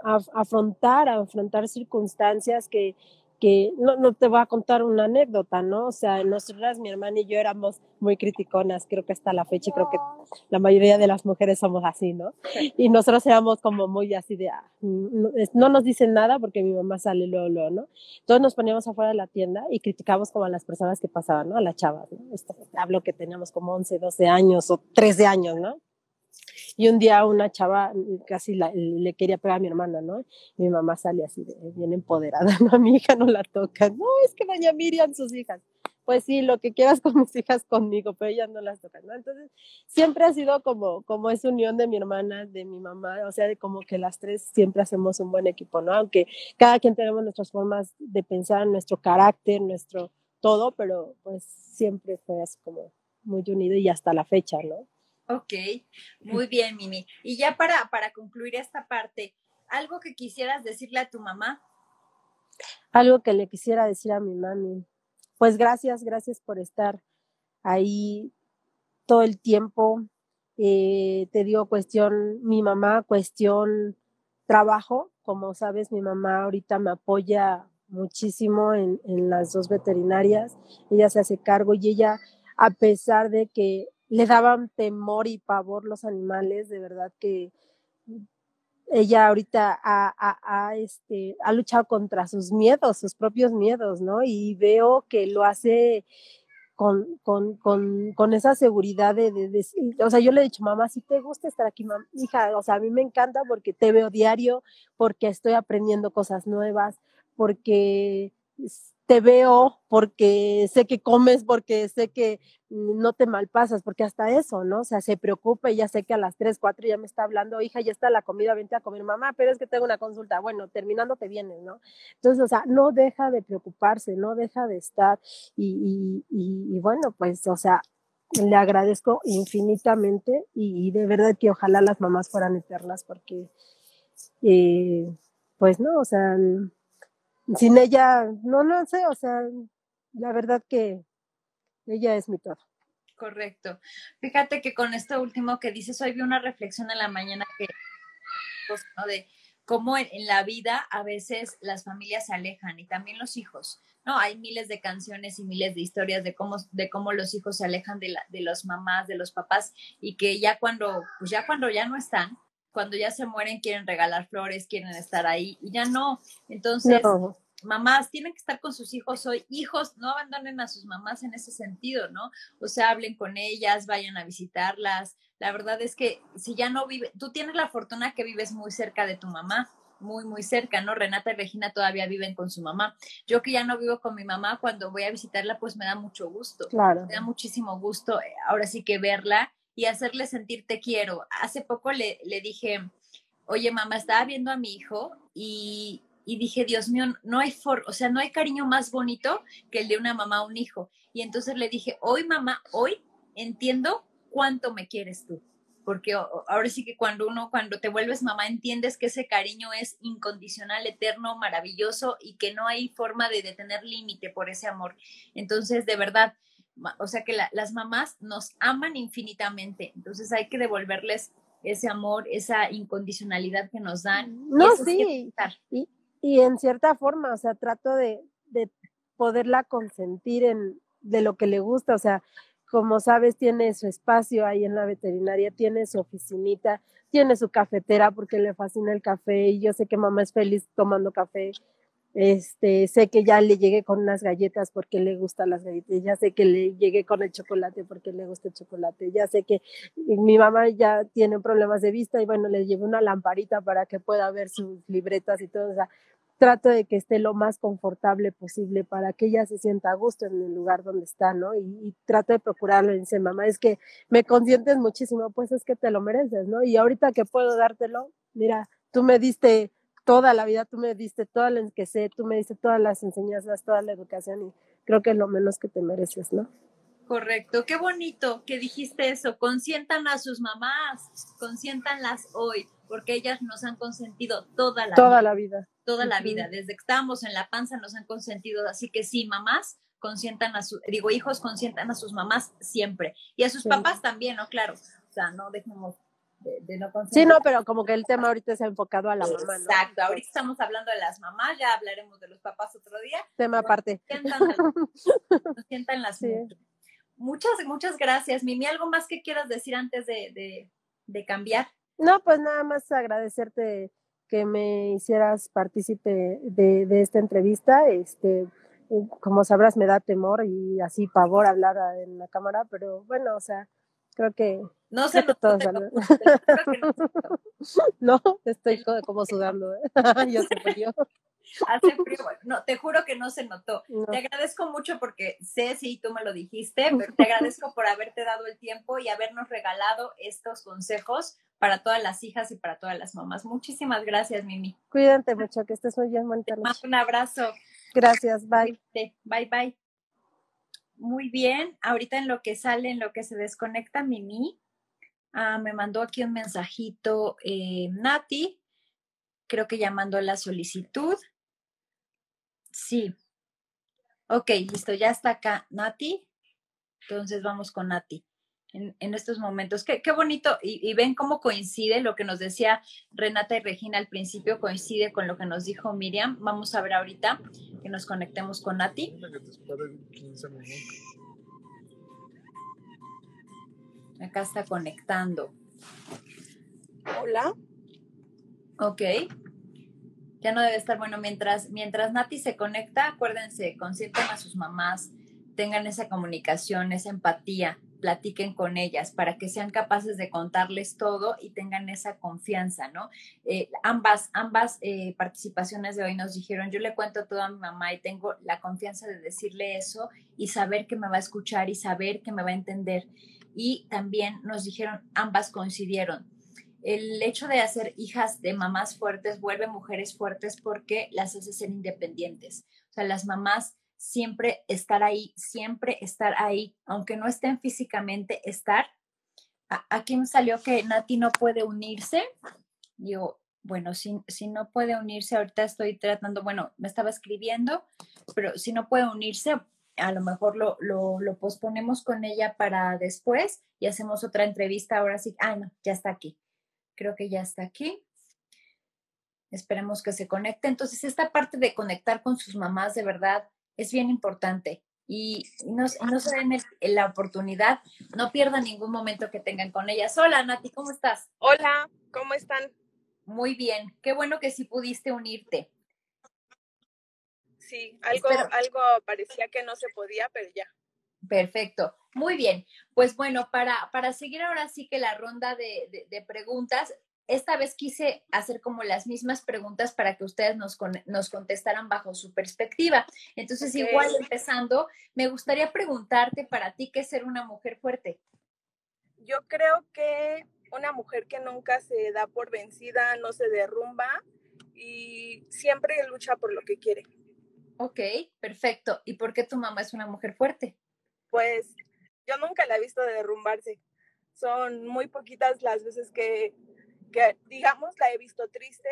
a, afrontar, a afrontar circunstancias que, que no, no te voy a contar una anécdota, ¿no? O sea, nosotras, mi hermana y yo éramos muy criticonas, creo que hasta la fecha, creo que la mayoría de las mujeres somos así, ¿no? Y nosotros éramos como muy así de, ah, no, nos dicen nada porque mi mamá sale luego, luego, ¿no? Entonces nos poníamos afuera de la tienda y criticábamos como a las personas que pasaban, ¿no? A las chavas, ¿no? hablo que teníamos como 11, 12 años o 13 años, ¿no? Y un día una chava casi le quería pegar a mi hermana, ¿no? Y mi mamá sale así, de, bien empoderada, <laughs> ¿no? A mi hija no la toca, no, es que doña Miriam, sus hijas. Pues sí, lo que quieras con mis hijas conmigo, pero ellas no las tocan, ¿no? Entonces, siempre ha sido como, como esa unión de mi hermana, de mi mamá, o sea, de como que las tres siempre hacemos un buen equipo, ¿no? Aunque cada quien tenemos nuestras formas de pensar, nuestro carácter, nuestro todo, pero pues siempre fue así como muy unido y hasta la fecha, ¿no? Ok, muy bien, Mimi. Y ya para, para concluir esta parte, ¿algo que quisieras decirle a tu mamá? Algo que le quisiera decir a mi mami. Pues gracias, gracias por estar ahí todo el tiempo. Eh, te digo cuestión, mi mamá, cuestión trabajo. Como sabes, mi mamá ahorita me apoya muchísimo en, en las dos veterinarias. Ella se hace cargo y ella, a pesar de que le daban temor y pavor los animales, de verdad que ella ahorita ha, este, ha luchado contra sus miedos, sus propios miedos, ¿no? Y veo que lo hace con, con, con, con esa seguridad de, de, o sea, yo le he dicho, mamá, si te gusta estar aquí, mamá, hija, o sea, a mí me encanta porque te veo diario, porque estoy aprendiendo cosas nuevas, porque te veo porque sé que comes, porque sé que no te malpasas, porque hasta eso, ¿no? O sea, se preocupa y ya sé que a las 3, 4 ya me está hablando, hija, ya está la comida, vente a comer, mamá, pero es que tengo una consulta, bueno, terminando te vienes, ¿no? Entonces, o sea, no deja de preocuparse, no deja de estar y, y, y, bueno, pues, o sea, le agradezco infinitamente y, de verdad que ojalá las mamás fueran eternas porque, eh, pues, no, o sea, sin ella, no, no sé, o sea, la verdad que ella es mi todo. Correcto. Fíjate que con esto último que dices, hoy vi una reflexión en la mañana que, pues, de cómo en, la vida a veces las familias se alejan y también los hijos, ¿no? Hay miles de canciones y miles de historias de cómo, de cómo los hijos se alejan de, la, de los mamás, de los papás y que ya cuando, pues ya cuando ya no están, cuando ya se mueren quieren regalar flores, quieren estar ahí y ya no. Entonces, mamás tienen que estar con sus hijos hoy. Hijos, no abandonen a sus mamás en ese sentido, ¿no? O sea, hablen con ellas, vayan a visitarlas. La verdad es que si ya no vive, tú tienes la fortuna que vives muy cerca de tu mamá, muy, muy cerca, ¿no? Renata y Regina todavía viven con su mamá. Yo que ya no vivo con mi mamá, cuando voy a visitarla, pues me da mucho gusto. Claro. Me da muchísimo gusto eh, ahora sí que verla y hacerle sentir te quiero. Hace poco le, le dije, oye mamá, estaba viendo a mi hijo y, y dije, Dios mío, no hay for, o sea, no hay cariño más bonito que el de una mamá a un hijo. Y entonces le dije, hoy mamá, hoy entiendo cuánto me quieres tú. Porque ahora sí que cuando uno, cuando te vuelves mamá, entiendes que ese cariño es incondicional, eterno, maravilloso y que no hay forma de detener límite por ese amor. Entonces, de verdad, o sea que las mamás nos aman infinitamente. Entonces hay que devolverles ese amor, esa incondicionalidad que nos dan. No, sí. Y, y en cierta forma, o sea, trato de, de poderla consentir en de lo que le gusta, o sea, como sabes, tiene su espacio ahí en la veterinaria, tiene su oficinita, tiene su cafetera porque le fascina el café y yo sé que mamá es feliz tomando café. Este, sé que ya le llegué con unas galletas porque le gustan las galletas, ya sé que le llegué con el chocolate porque le gusta el chocolate, ya sé que mi mamá ya tiene problemas de vista y bueno, le llevé una lamparita para que pueda ver sus libretas y todo, o sea, trato de que esté lo más confortable posible para que ella se sienta a gusto en el lugar donde está, ¿no? Y, trato de procurarlo. Y dice, mamá, es que me consientes muchísimo, pues es que te lo mereces, ¿no? Y ahorita que puedo dártelo, mira, tú me diste toda la vida, tú me diste toda la que sé, tú me diste todas las enseñanzas, toda la educación y creo que es lo menos que te mereces, ¿no? Correcto, qué bonito que dijiste eso. Consientan a sus mamás, consiéntanlas hoy, porque ellas nos han consentido toda la toda la vida toda la vida, desde que estábamos en la panza nos han consentido, así que sí, mamás consientan a sus, digo, hijos consientan a sus mamás siempre, y a sus papás también, ¿no? Claro, o sea, no dejemos de, no. Sí, no, pero como que el tema ahorita se ha enfocado a la mamá, ¿no? Exacto, ahorita estamos hablando de las mamás, ya hablaremos de los papás otro día. Tema aparte. Consientan las <laughs> Muchas, muchas gracias. Mimi, ¿algo más que quieras decir antes de, de, de cambiar? No, pues nada más agradecerte que me hicieras partícipe de, de, esta entrevista. Este, como sabrás, me da temor y así pavor hablar en la cámara, pero bueno, o sea, creo que... No sé, todos <laughs> no, estoy como <laughs> sudando, ¿eh? yo sé frío. Hace frío, no, te juro que no se notó. Te agradezco mucho porque sé si tú me lo dijiste, <laughs> pero te agradezco por haberte dado el tiempo y habernos regalado estos consejos para todas las hijas y para todas las mamás. Muchísimas gracias, Mimi. Cuídate mucho, que estés muy bien, Te un abrazo. Gracias, bye. Bye, bye. Muy bien, ahorita en lo que sale, en lo que se desconecta Mimi, ah, me mandó aquí un mensajito eh, Nati, creo que ya mandó la solicitud. Sí. Ok, listo, ya está acá Nati. Entonces vamos con Nati en, estos momentos. Qué, qué bonito, y, ven cómo coincide lo que nos decía Renata y Regina al principio, coincide con lo que nos dijo Miriam. Vamos a ver ahorita que nos conectemos con Nati. Acá está conectando. Hola. Ok. Ya no debe estar bueno. Mientras, mientras Nati se conecta, acuérdense, consientan a sus mamás, tengan esa comunicación, esa empatía platiquen con ellas para que sean capaces de contarles todo y tengan esa confianza, ¿no? Eh, ambas, ambas eh, participaciones de hoy nos dijeron, yo le cuento todo a mi mamá y tengo la confianza de decirle eso y saber que me va a escuchar y saber que me va a entender. Y también nos dijeron, ambas coincidieron, el hecho de hacer hijas de mamás fuertes vuelve mujeres fuertes porque las hace ser independientes. O sea, las mamás siempre estar ahí, siempre estar ahí, aunque no estén físicamente, estar. Aquí me salió que Nati no puede unirse. Digo, bueno, si, si no puede unirse, ahorita estoy tratando, bueno, me estaba escribiendo, pero si no puede unirse, a lo mejor lo, lo, lo posponemos con ella para después y hacemos otra entrevista. Ahora sí, ah, no, ya está aquí. Creo que ya está aquí. Esperemos que se conecte. Entonces, esta parte de conectar con sus mamás, de verdad, es bien importante y no, no se den la oportunidad, no pierdan ningún momento que tengan con ellas. Hola, Nati, ¿cómo estás? Hola, ¿Cómo están? Muy bien, qué bueno que sí pudiste unirte. Sí, algo, algo parecía que no se podía, pero ya. Perfecto, muy bien. Pues bueno, para, para seguir ahora sí que la ronda de, de, preguntas, esta vez quise hacer como las mismas preguntas para que ustedes nos, nos contestaran bajo su perspectiva. Entonces, igual empezando, me gustaría preguntarte para ti qué es ser una mujer fuerte. Yo creo que una mujer que nunca se da por vencida, no se derrumba y siempre lucha por lo que quiere. Ok, perfecto. ¿Y por qué tu mamá es una mujer fuerte? Pues yo nunca la he visto derrumbarse. Son muy poquitas las veces que, que, digamos, la he visto triste,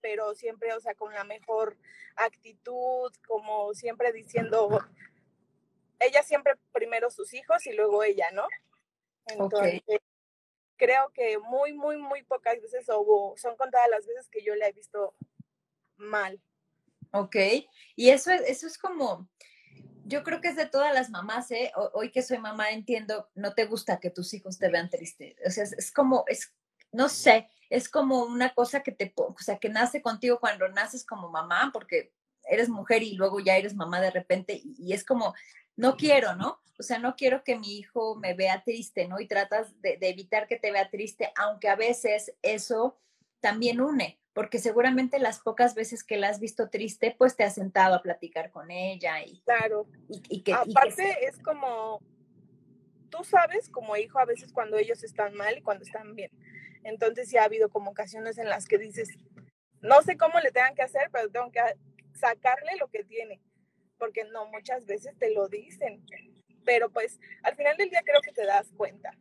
pero siempre, o sea, con la mejor actitud, como siempre diciendo, ella siempre primero sus hijos y luego ella, ¿no? Entonces, creo que muy, muy, muy pocas veces o son contadas las veces que yo la he visto mal. Ok, y eso es, eso es como, yo creo que es de todas las mamás, ¿eh? Hoy que soy mamá entiendo, no te gusta que tus hijos te vean triste. O sea, es, como, es, no sé, es como una cosa que te, o sea, que nace contigo cuando naces como mamá, porque eres mujer y luego ya eres mamá de repente y, es como, no quiero, ¿no? O sea, no quiero que mi hijo me vea triste, ¿no? Y tratas de, de evitar que te vea triste, aunque a veces eso también une porque seguramente las pocas veces que la has visto triste, pues te has sentado a platicar con ella y claro. Y, que aparte es como tú sabes como hijo a veces cuando ellos están mal y cuando están bien. Entonces sí ha habido como ocasiones en las que dices, no sé cómo le tengan que hacer, pero tengo que sacarle lo que tiene, porque no muchas veces te lo dicen. Pero pues al final del día creo que te das cuenta.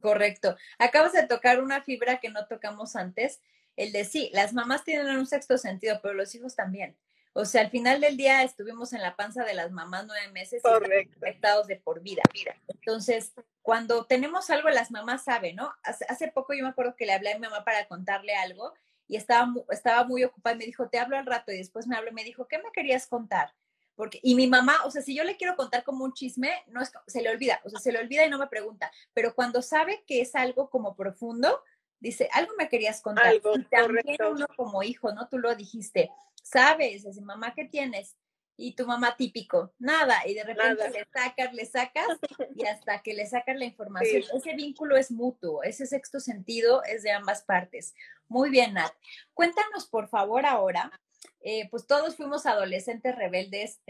Correcto. Acabas de tocar una fibra que no tocamos antes el de sí, las mamás tienen un sexto sentido, pero los hijos también. O sea, al final del día estuvimos en la panza de las mamás nueve meses afectados de por vida. Entonces, cuando tenemos algo, las mamás saben, ¿no? Hace, poco yo me acuerdo que le hablé a mi mamá para contarle algo y estaba, estaba muy ocupada y me dijo, te hablo al rato y después me habló y me dijo, ¿qué me querías contar? Porque, y mi mamá, o sea, si yo le quiero contar como un chisme, no es, se le olvida, o sea, se le olvida y no me pregunta, pero cuando sabe que es algo como profundo, dice, algo me querías contar. Algo, y también uno como hijo, ¿no? Tú lo dijiste, sabes, dice, mamá, ¿qué tienes? Y tu mamá típico, nada, y de repente le sacas, le sacas, y hasta que le sacas la información. Ese vínculo es mutuo, ese sexto sentido es de ambas partes. Muy bien, Nat. Cuéntanos, por favor, ahora, eh, pues todos fuimos adolescentes rebeldes,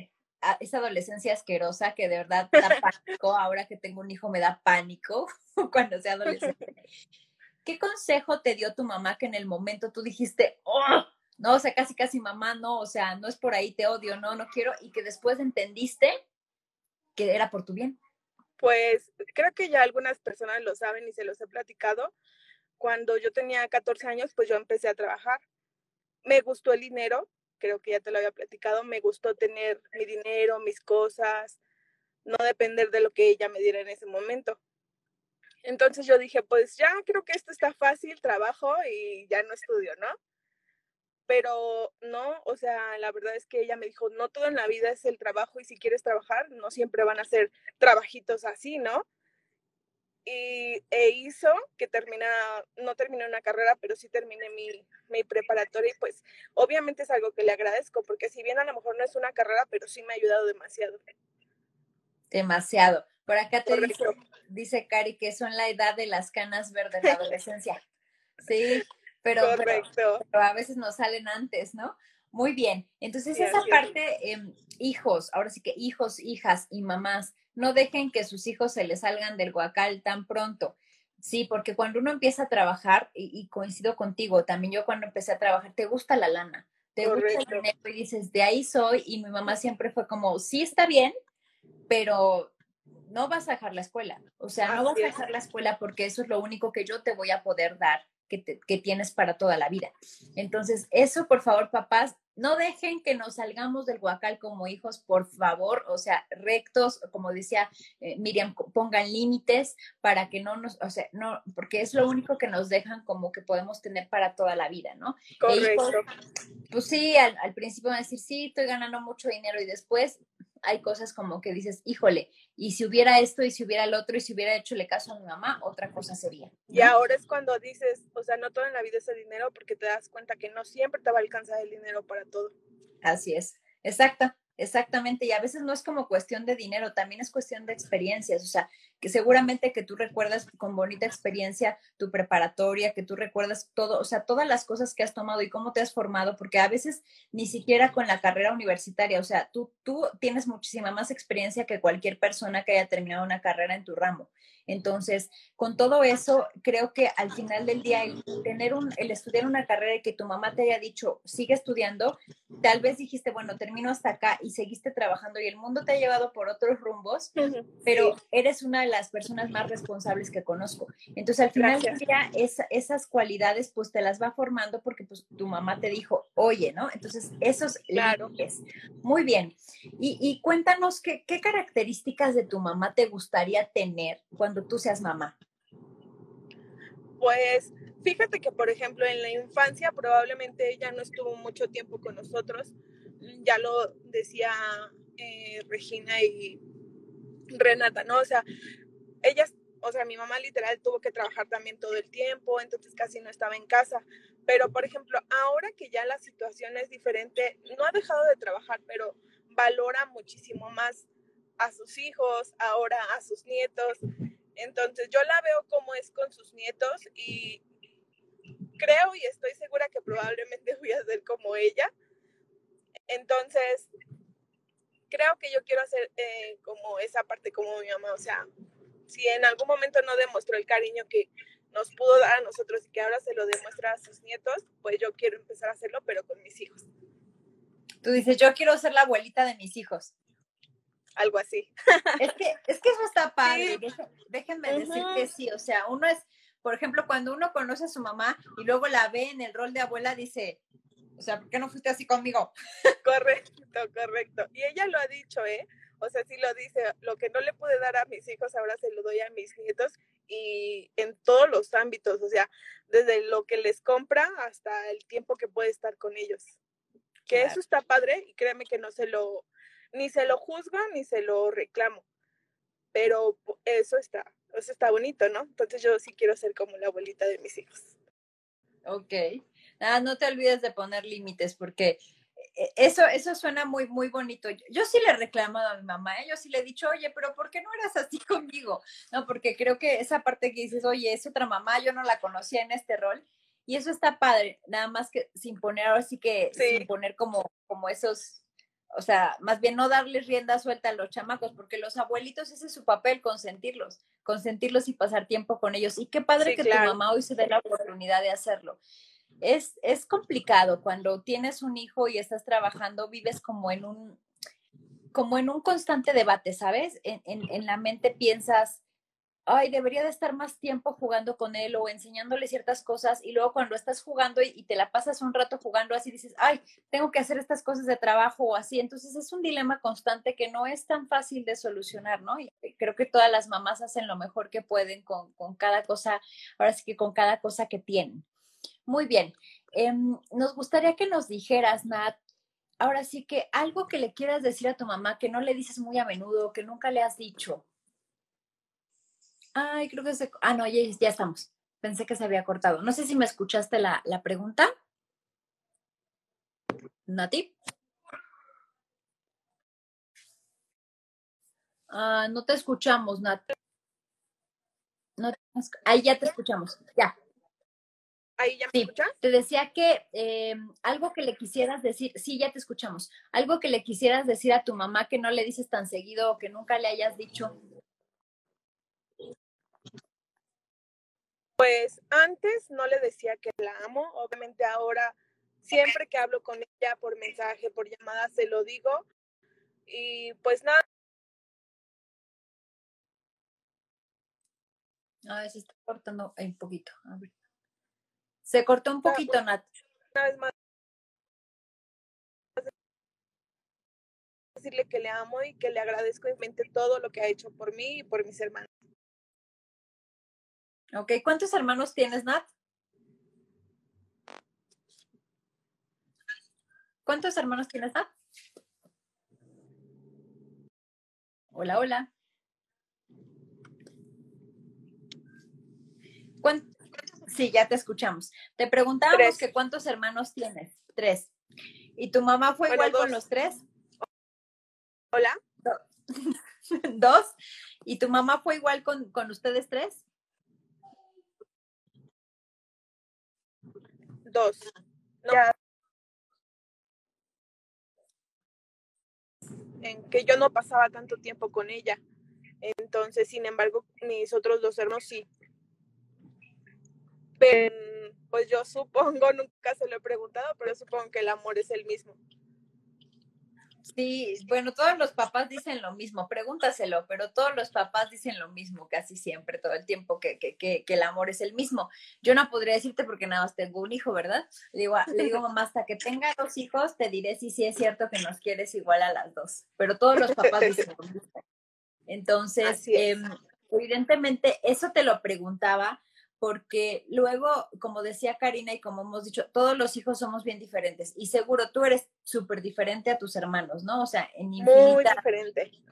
esa adolescencia asquerosa que de verdad da <laughs> pánico, ahora que tengo un hijo me da pánico <laughs> cuando sea adolescente. ¿Qué consejo te dio tu mamá que en el momento tú dijiste, oh, no, o sea, casi, casi mamá, no, o sea, no es por ahí, te odio, no, no quiero, y que después entendiste que era por tu bien? Pues creo que ya algunas personas lo saben y se los he platicado. Cuando yo tenía 14 años, pues yo empecé a trabajar. Me gustó el dinero, creo que ya te lo había platicado, me gustó tener mi dinero, mis cosas, no depender de lo que ella me diera en ese momento. Entonces yo dije, pues ya creo que esto está fácil, trabajo y ya no estudio, ¿no? Pero no, o sea, la verdad es que ella me dijo, no todo en la vida es el trabajo y si quieres trabajar, no siempre van a ser trabajitos así, ¿no? Y e hizo que termina, no terminé una carrera, pero sí terminé mi, mi preparatoria y pues obviamente es algo que le agradezco, porque si bien a lo mejor no es una carrera, pero sí me ha ayudado demasiado. Demasiado. Por acá te dice, dice, Cari que son la edad de las canas verdes de la <laughs> adolescencia. Sí, pero, pero, a veces nos salen antes, ¿no? Muy bien. Entonces, esa parte, em, hijos, ahora sí que hijos, hijas y mamás, no dejen que sus hijos se les salgan del guacal tan pronto. Sí, porque cuando uno empieza a trabajar, y, coincido contigo, también yo cuando empecé a trabajar, te gusta la lana, te gusta el dinero y dices, de ahí soy, y mi mamá siempre fue como, sí está bien, pero no vas a dejar la escuela. O sea, no vas a dejar la escuela porque eso es lo único que yo te voy a poder dar, que, que, tienes para toda la vida. Entonces, eso, por favor, papás, no dejen que nos salgamos del guacal como hijos, por favor. O sea, rectos, como decía eh, Miriam, pongan límites para que no nos, o sea, no, porque es lo único que nos dejan como que podemos tener para toda la vida, ¿no? Correcto. pues sí, al, al principio van a decir, sí, estoy ganando mucho dinero y después hay cosas como que dices, híjole, y si hubiera esto, y si hubiera el otro, y si hubiera hecho le caso a mi mamá, otra cosa sería. Y ahora es cuando dices, o sea, no todo en la vida es el dinero, porque te das cuenta que no siempre te va a alcanzar el dinero para todo. Así es, exacto. Exactamente, y a veces no es como cuestión de dinero, también es cuestión de experiencias, o sea, que seguramente que tú recuerdas con bonita experiencia tu preparatoria, que tú recuerdas todo, o sea, todas las cosas que has tomado y cómo te has formado, porque a veces ni siquiera con la carrera universitaria, o sea, tú, tú tienes muchísima más experiencia que cualquier persona que haya terminado una carrera en tu ramo. Entonces, con todo eso, creo que al final del día, el tener un, el estudiar una carrera y que tu mamá te haya dicho, sigue estudiando, tal vez dijiste, bueno, termino hasta acá y seguiste trabajando y el mundo te ha llevado por otros rumbos, pero eres una de las personas más responsables que conozco. Entonces, al final del día, esas cualidades, pues te las va formando porque pues tu mamá te dijo, oye, ¿no? Entonces, esos claro. es muy bien. Y, y cuéntanos qué, qué características de tu mamá te gustaría tener cuando tú seas mamá? Pues fíjate que, por ejemplo, en la infancia probablemente ella no estuvo mucho tiempo con nosotros. Ya lo decía eh, Regina y Renata, ¿no? O sea, ellas, o sea, mi mamá literal tuvo que trabajar también todo el tiempo, entonces casi no estaba en casa. Pero, por ejemplo, ahora que ya la situación es diferente, no ha dejado de trabajar, pero valora muchísimo más a sus hijos, ahora a sus nietos. Entonces yo la veo como es con sus nietos y creo y estoy segura que probablemente <laughs> voy a ser como ella. Entonces, creo que yo quiero hacer eh, como esa parte como mi mamá. O sea, si en algún momento no demostró el cariño que nos pudo dar a nosotros y que ahora se lo demuestra a sus nietos, pues yo quiero empezar a hacerlo, pero con mis hijos. Tú dices, yo quiero ser la abuelita de mis hijos algo así. Es que, es que eso está padre, déjenme decir que sí, o sea, uno es, por ejemplo, cuando uno conoce a su mamá y luego la ve en el rol de abuela, dice, o sea, ¿por qué no fuiste así conmigo? Correcto, correcto. Y ella lo ha dicho, ¿eh? O sea, sí lo dice, lo que no le pude dar a mis hijos, ahora se lo doy a mis nietos y en todos los ámbitos, o sea, desde lo que les compra hasta el tiempo que puede estar con ellos. Que eso está padre y créeme que no se lo, ni se lo juzgo ni se lo reclamo. Pero eso está, eso está bonito, ¿no? Entonces yo sí quiero ser como la abuelita de mis hijos. Ok. Ah, no te olvides de poner límites porque eso, eso suena muy, muy bonito. Yo, sí le he reclamado a mi mamá, ¿eh? yo sí le he dicho, oye, pero ¿por qué no eras así <laughs> conmigo? No, porque creo que esa parte que dices, oye, es otra mamá, yo no la conocía en este rol. Y eso está padre, nada más que sin poner, ahora sí que sin poner como, como esos o sea, más bien no darles rienda suelta a los chamacos, porque los abuelitos ese es su papel, consentirlos, consentirlos y pasar tiempo con ellos. Y qué padre que tu mamá hoy se dé la oportunidad de hacerlo. Es, es complicado cuando tienes un hijo y estás trabajando, vives como en un, como en un constante debate, ¿sabes? En, en, en la mente piensas, ay, debería de estar más tiempo jugando con él o enseñándole ciertas cosas y luego cuando estás jugando y, te la pasas un rato jugando así dices, ay, tengo que hacer estas cosas de trabajo o así. Entonces es un dilema constante que no es tan fácil de solucionar, ¿no? Y creo que todas las mamás hacen lo mejor que pueden con, cada cosa, ahora sí que con cada cosa que tienen. Muy bien. Em, nos gustaría que nos dijeras, Nat, ahora sí que algo que le quieras decir a tu mamá que no le dices muy a menudo, que nunca le has dicho. Ay, creo que se... Ah, no, ya, ya estamos. Pensé que se había cortado. No sé si me escuchaste la, la pregunta. Nati. Ah, no te escuchamos, Nati. No, ahí ya te escuchamos. Ya. Ahí ya me sí, Te decía que eh, algo que le quisieras decir, sí, ya te escuchamos. Algo que le quisieras decir a tu mamá que no le dices tan seguido o que nunca le hayas dicho. Pues antes no le decía que la amo, obviamente ahora siempre que hablo con ella por mensaje, por llamada, se lo digo. Y pues nada. A ver, se está cortando un poquito. A ver. Se cortó un poquito, pues, Nat. Una vez más. Decirle que le amo y que le agradezco infinitamente todo lo que ha hecho por mí y por mis hermanos. Ok, ¿cuántos hermanos tienes, Nat? ¿Cuántos hermanos tienes, Nat? Hola, hola. Sí, ya te escuchamos. Te preguntábamos que cuántos hermanos tienes. Tres. ¿Y tu mamá fue igual con los tres? Hola. <laughs> Dos. ¿Y tu mamá fue igual con, con ustedes tres? Dos. En que yo no pasaba tanto tiempo con ella. Entonces, sin embargo, mis otros dos hermanos sí. Pero, pues yo supongo, <laughs> nunca se lo he preguntado, pero supongo que el amor es el mismo. Sí, bueno, todos los papás dicen lo mismo, pregúntaselo, pero todos los papás dicen lo mismo casi siempre, todo el tiempo, que, que, que, que el amor es el mismo. Yo no podría decirte porque nada más tengo un hijo, ¿verdad? Le digo, le digo mamá, hasta que tenga dos hijos, te diré si sí es cierto que nos quieres igual a las dos, pero todos los papás dicen lo mismo. Entonces, eh, evidentemente, eso te lo preguntaba porque luego, como decía Karina y como hemos dicho, todos los hijos somos bien diferentes y seguro tú eres súper diferente a tus hermanos, ¿no? O sea, en infinitas,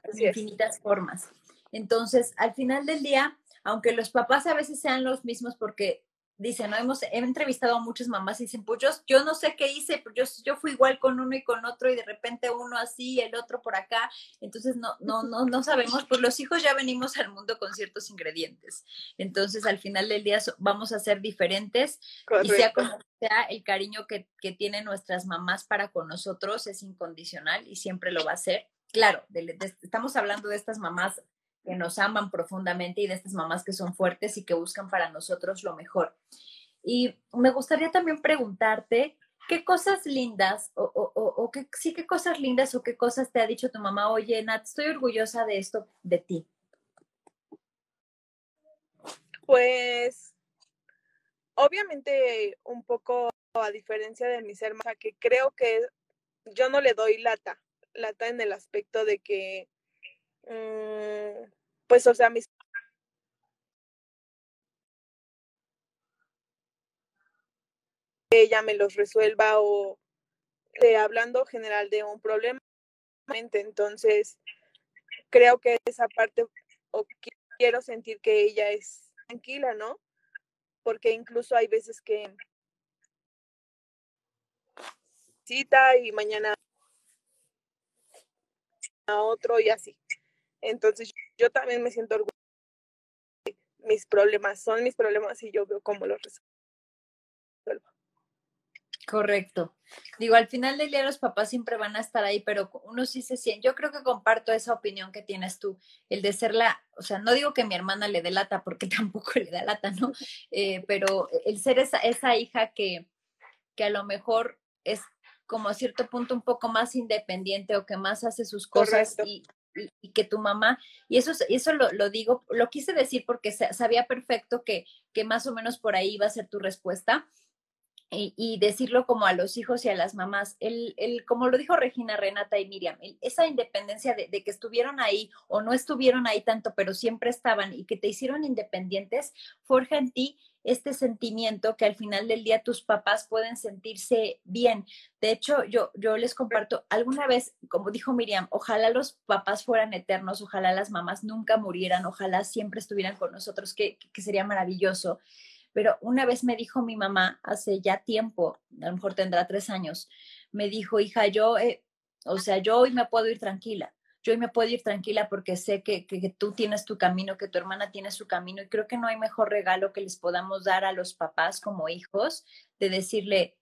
en infinitas formas. Entonces, al final del día, aunque los papás a veces sean los mismos porque dicen, no hemos he entrevistado a muchas mamás y dicen, pues yo, yo no sé qué hice, yo, yo fui igual con uno y con otro y de repente uno así el otro por acá, entonces no, no, no, no sabemos, pues los hijos ya venimos al mundo con ciertos ingredientes, entonces al final del día vamos a ser diferentes y sea como sea, el cariño que, que tienen nuestras mamás para con nosotros es incondicional y siempre lo va a ser. Claro, estamos hablando de estas mamás que nos aman profundamente y de estas mamás que son fuertes y que buscan para nosotros lo mejor. Y me gustaría también preguntarte, ¿qué cosas lindas o, o, o, qué, sí, qué cosas lindas o qué cosas te ha dicho tu mamá? Oye, Nat, estoy orgullosa de esto de ti. Pues, obviamente, un poco a diferencia de mis hermanas, que creo que yo no le doy lata, lata en el aspecto de que Mm, pues, o sea, mis ella me los resuelva o de, hablando general de un problema. Entonces, creo que esa parte, o quiero sentir que ella es tranquila, ¿no? Porque incluso hay veces que cita y mañana a otro y así. Entonces yo también me siento orgullosa. Mis problemas son mis problemas y yo veo cómo los resuelvo. Correcto. Digo, al final del día los papás siempre van a estar ahí, pero uno sí se siente, yo creo que comparto esa opinión que tienes tú, el de ser la, o sea, no digo que mi hermana le dé lata, porque <laughs> tampoco le da lata, ¿no? Eh, pero el ser esa, esa hija que, que a lo mejor es como a cierto punto un poco más independiente o que más hace sus cosas y, y que tu mamá, y eso, eso lo, lo, digo, lo quise decir porque sabía perfecto que, que más o menos por ahí iba a ser tu respuesta. Y, y, decirlo como a los hijos y a las mamás, el, el, como lo dijo Regina, Renata y Miriam, esa independencia de, de, que estuvieron ahí o no estuvieron ahí tanto, pero siempre estaban y que te hicieron independientes, forja en ti este sentimiento que al final del día tus papás pueden sentirse bien. De hecho, yo, yo les comparto, alguna vez, como dijo Miriam, ojalá los papás fueran eternos, ojalá las mamás nunca murieran, ojalá siempre estuvieran con nosotros, que, que sería maravilloso. Pero una vez me dijo mi mamá, hace ya tiempo, a lo mejor tendrá tres años, me dijo, hija, yo, eh, o sea, yo hoy me puedo ir tranquila yo hoy me puedo ir tranquila porque sé que, que, tú tienes tu camino, que tu hermana tiene su camino y creo que no hay mejor regalo que les podamos dar a los papás como hijos de decirle,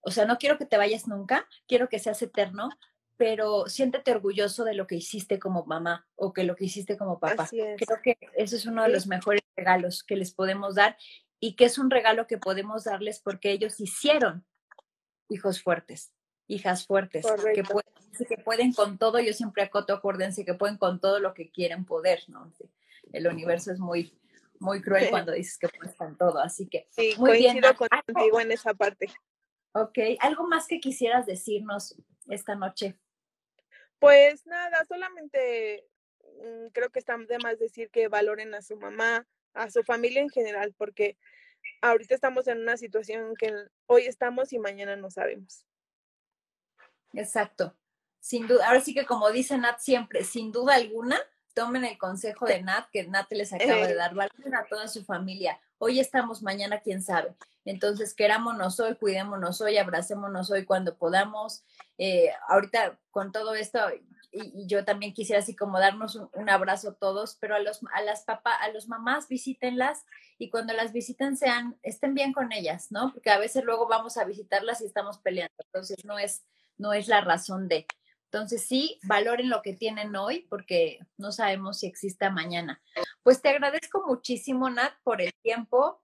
o sea, no quiero que te vayas nunca, quiero que seas eterno, pero siéntete orgulloso de lo que hiciste como mamá o que lo que hiciste como papá. Creo que eso es uno de los mejores regalos que les podemos dar y que es un regalo que podemos darles porque ellos hicieron hijos fuertes hijas fuertes, que pueden, que pueden con todo, yo siempre acoto, acuérdense que pueden con todo lo que quieren poder, ¿no? El universo es muy, muy cruel cuando dices que puedes con todo, así que sí, muy coincido bien. contigo en esa parte. Ok, ¿algo más que quisieras decirnos esta noche? Pues nada, solamente mm, creo que está de más decir que valoren a su mamá, a su familia en general, porque ahorita estamos en una situación que hoy estamos y mañana no sabemos. Exacto. Sin duda, ahora sí que como dice Nat siempre, sin duda alguna, tomen el consejo de Nat, que Nat les acaba de dar, valoren a toda su familia. Hoy estamos, mañana quién sabe. Entonces, querámonos hoy, cuidémonos hoy, abracémonos hoy cuando podamos. Eh, ahorita con todo esto, y, yo también quisiera así como darnos un, abrazo a todos, pero a los a las papás, a los mamás visítenlas y cuando las visiten sean estén bien con ellas, ¿no? Porque a veces luego vamos a visitarlas y estamos peleando. Entonces, no es no es la razón de. Entonces sí, valoren lo que tienen hoy porque no sabemos si exista mañana. Pues te agradezco muchísimo, Nat, por el tiempo.